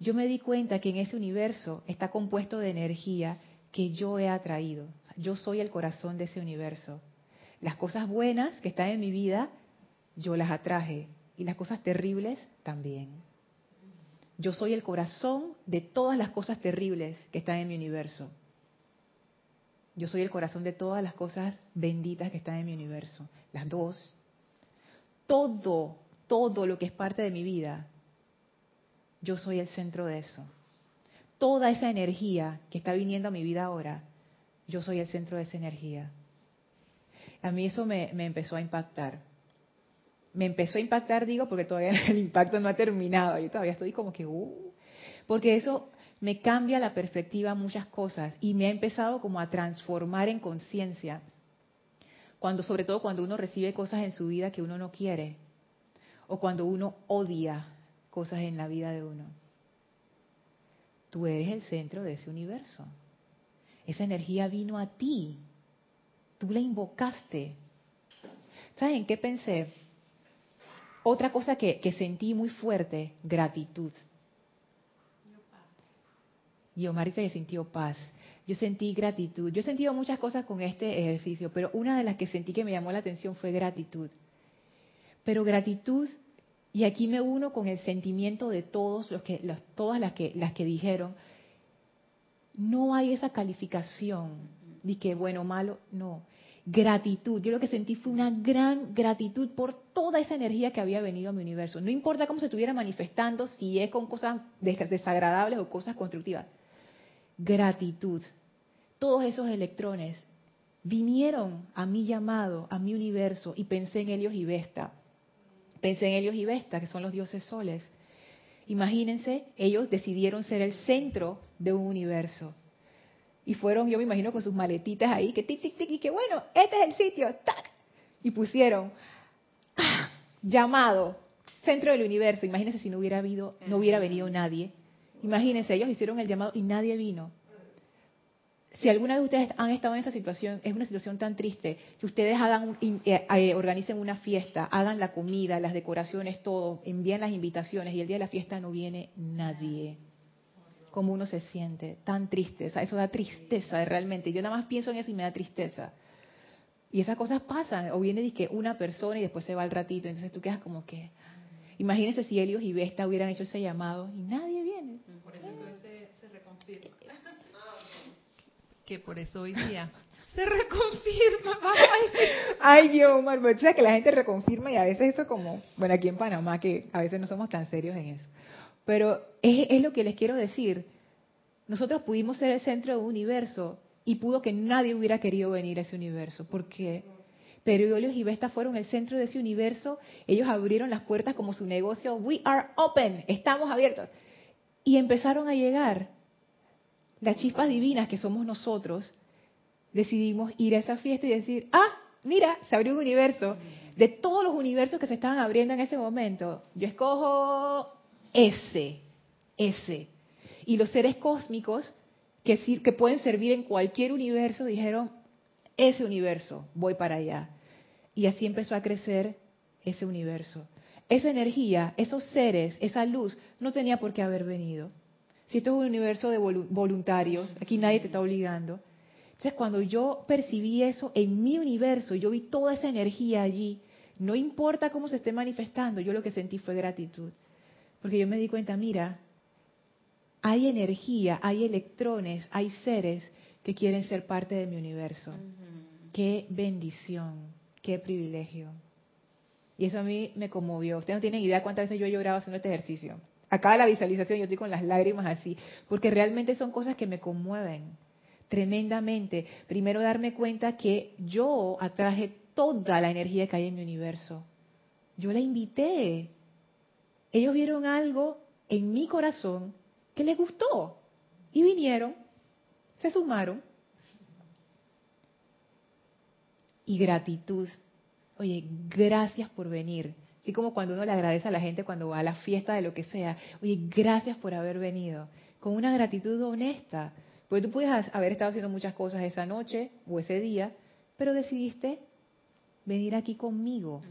Yo me di cuenta que en ese universo está compuesto de energía que yo he atraído. Yo soy el corazón de ese universo. Las cosas buenas que están en mi vida, yo las atraje. Y las cosas terribles también. Yo soy el corazón de todas las cosas terribles que están en mi universo. Yo soy el corazón de todas las cosas benditas que están en mi universo. Las dos. Todo, todo lo que es parte de mi vida, yo soy el centro de eso. Toda esa energía que está viniendo a mi vida ahora, yo soy el centro de esa energía a mí eso me, empezó a impactar. Me empezó a impactar, digo, porque todavía el impacto no ha terminado. Yo todavía estoy como que, uh, porque eso me cambia la perspectiva a muchas cosas y me ha empezado como a transformar en conciencia. Cuando, sobre todo cuando uno recibe cosas en su vida que uno no quiere o cuando uno odia cosas en la vida de uno. Tú eres el centro de ese universo. Esa energía vino a ti Tú la invocaste. ¿Saben en qué pensé? Otra cosa que, sentí muy fuerte, gratitud. Y Omar que sintió paz. Yo sentí gratitud. Yo he sentido muchas cosas con este ejercicio, pero una de las que sentí que me llamó la atención fue gratitud. Pero gratitud, y aquí me uno con el sentimiento de todos los que, todas las que, las que dijeron, no hay esa calificación de que bueno o malo, no. Gratitud. Yo lo que sentí fue una gran gratitud por toda esa energía que había venido a mi universo. No importa cómo se estuviera manifestando, si es con cosas desagradables o cosas constructivas. Gratitud. Todos esos electrones vinieron a mi llamado, a mi universo, y pensé en Helios y Vesta. Pensé en Helios y Vesta, que son los dioses soles. Imagínense, ellos decidieron ser el centro de un universo. Y fueron, yo me imagino, con sus maletitas ahí, que tic, tic, tic, y que bueno, este es el sitio, tac. Y pusieron, ah, llamado, centro del universo. Imagínense si no hubiera habido, no hubiera venido nadie. Imagínense, ellos hicieron el llamado y nadie vino. Si alguna de ustedes han estado en esa situación, es una situación tan triste, que ustedes hagan, eh, eh, organicen una fiesta, hagan la comida, las decoraciones, todo, envíen las invitaciones y el día de la fiesta no viene nadie cómo uno se siente, tan triste, eso da tristeza realmente. Yo nada más pienso en eso y me da tristeza. Y esas cosas pasan, o viene que una persona y después se va al ratito, entonces tú quedas como que... Imagínense si Helios y Vesta hubieran hecho ese llamado y nadie viene. Por eso se, se reconfirma. que por eso hoy día se reconfirma. Ay, Dios, Omar, pero sabes que la gente reconfirma y a veces eso como, bueno, aquí en Panamá que a veces no somos tan serios en eso. Pero es, lo que les quiero decir. Nosotros pudimos ser el centro de un universo y pudo que nadie hubiera querido venir a ese universo. ¿Por qué? Pero Helios y Vesta fueron el centro de ese universo. Ellos abrieron las puertas como su negocio. We are open. Estamos abiertos. Y empezaron a llegar las chispas divinas que somos nosotros. Decidimos ir a esa fiesta y decir, ah, mira, se abrió un universo. De todos los universos que se estaban abriendo en ese momento, yo escojo ese, ese. Y los seres cósmicos que, que pueden servir en cualquier universo dijeron, ese universo, voy para allá. Y así empezó a crecer ese universo. Esa energía, esos seres, esa luz, no tenía por qué haber venido. Si esto es un universo de voluntarios, aquí nadie te está obligando. Entonces, cuando yo percibí eso en mi universo, yo vi toda esa energía allí, no importa cómo se esté manifestando, yo lo que sentí fue gratitud. Porque yo me di cuenta, mira, hay energía, hay electrones, hay seres que quieren ser parte de mi universo. Qué bendición, qué privilegio. Y eso a mí me conmovió. Ustedes no tienen idea cuántas veces yo he llorado haciendo este ejercicio. Acaba la visualización, yo estoy con las lágrimas así, porque realmente son cosas que me conmueven tremendamente. Primero darme cuenta que yo atraje toda la energía que hay en mi universo. Yo la invité. Ellos vieron algo en mi corazón que les gustó y vinieron, se sumaron. Y gratitud. Oye, gracias por venir. Así como cuando uno le agradece a la gente cuando va a la fiesta de lo que sea. Oye, gracias por haber venido. Con una gratitud honesta. Porque tú puedes haber estado haciendo muchas cosas esa noche o ese día, pero decidiste venir aquí conmigo.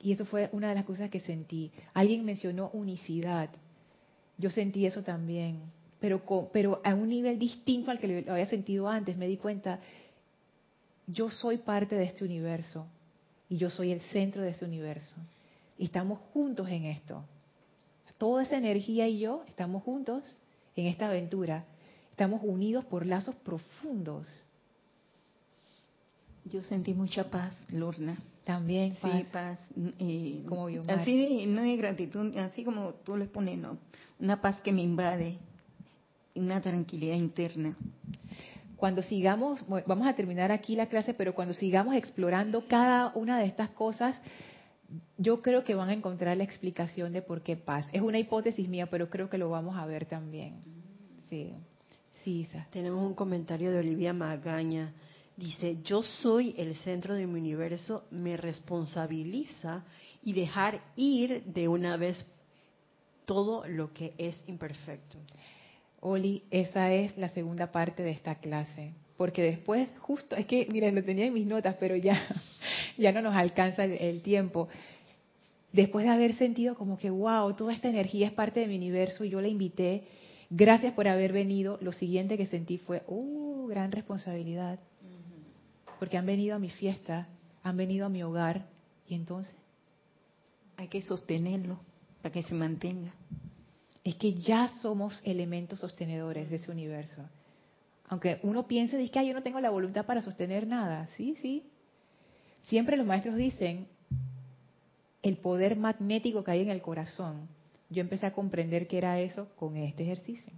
Y eso fue una de las cosas que sentí. Alguien mencionó unicidad. Yo sentí eso también, pero, pero a un nivel distinto al que lo había sentido antes. Me di cuenta, yo soy parte de este universo y yo soy el centro de este universo. Y estamos juntos en esto. Toda esa energía y yo estamos juntos en esta aventura. Estamos unidos por lazos profundos. Yo sentí mucha paz, Lorna. También paz. Sí, paz. Eh, como yo. Así, no es gratitud, así como tú les pones, no. Una paz que me invade, una tranquilidad interna. Cuando sigamos, vamos a terminar aquí la clase, pero cuando sigamos explorando cada una de estas cosas, yo creo que van a encontrar la explicación de por qué paz. Es una hipótesis mía, pero creo que lo vamos a ver también. Sí. Sí, Isa. Tenemos un comentario de Olivia Magaña dice, yo soy el centro de mi universo, me responsabiliza y dejar ir de una vez todo lo que es imperfecto. Oli, esa es la segunda parte de esta clase, porque después justo, es que, miren, lo tenía en mis notas, pero ya, ya no nos alcanza el, tiempo. Después de haber sentido como que, wow, toda esta energía es parte de mi universo y yo la invité, gracias por haber venido, lo siguiente que sentí fue, uh, gran responsabilidad porque han venido a mi fiesta, han venido a mi hogar, y entonces hay que sostenerlo para que se mantenga. Es que ya somos elementos sostenedores de ese universo. Aunque uno piense, dice que yo no tengo la voluntad para sostener nada. Sí, sí. Siempre los maestros dicen el poder magnético que hay en el corazón. Yo empecé a comprender que era eso con este ejercicio.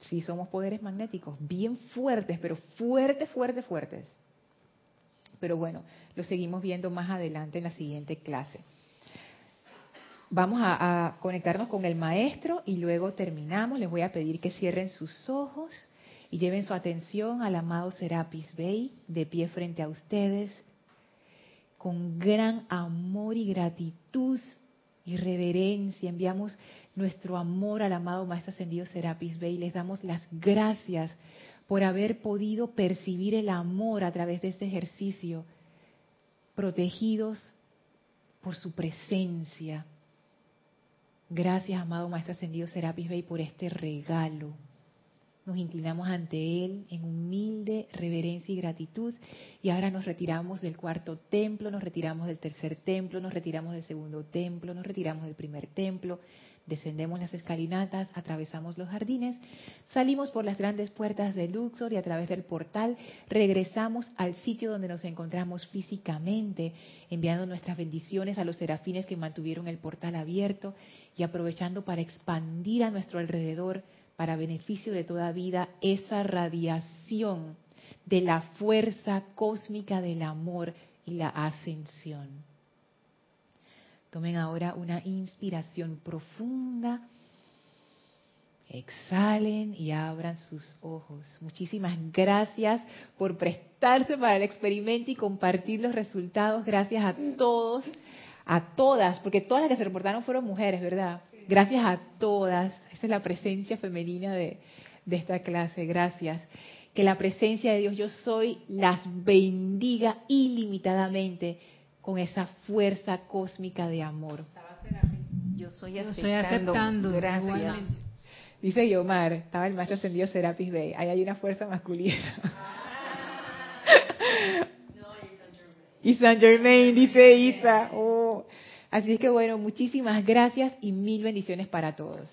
Sí somos poderes magnéticos, bien fuertes, pero fuertes, fuertes, fuertes. Pero bueno, lo seguimos viendo más adelante en la siguiente clase. Vamos a, conectarnos con el maestro y luego terminamos. Les voy a pedir que cierren sus ojos y lleven su atención al amado Serapis Bey de pie frente a ustedes. Con gran amor y gratitud y reverencia enviamos nuestro amor al amado Maestro Ascendido Serapis Bey. Les damos las gracias por haber podido percibir el amor a través de este ejercicio, protegidos por su presencia. Gracias, amado Maestro Ascendido Serapis Bey, por este regalo. Nos inclinamos ante Él en humilde reverencia y gratitud y ahora nos retiramos del cuarto templo, nos retiramos del tercer templo, nos retiramos del segundo templo, nos retiramos del primer templo, Descendemos las escalinatas, atravesamos los jardines, salimos por las grandes puertas de Luxor y a través del portal regresamos al sitio donde nos encontramos físicamente, enviando nuestras bendiciones a los serafines que mantuvieron el portal abierto y aprovechando para expandir a nuestro alrededor, para beneficio de toda vida, esa radiación de la fuerza cósmica del amor y la ascensión. Tomen ahora una inspiración profunda. Exhalen y abran sus ojos. Muchísimas gracias por prestarse para el experimento y compartir los resultados. Gracias a todos, a todas, porque todas las que se reportaron fueron mujeres, ¿verdad? Gracias a todas. Esa es la presencia femenina de, de esta clase. Gracias. Que la presencia de Dios yo soy las bendiga ilimitadamente con esa fuerza cósmica de amor. Yo soy aceptando. Gracias. Dice Yomar, estaba el maestro ascendido Serapis Bey. Ahí hay una fuerza masculina. y San Germain, dice Isa. Oh. Así es que bueno, muchísimas gracias y mil bendiciones para todos.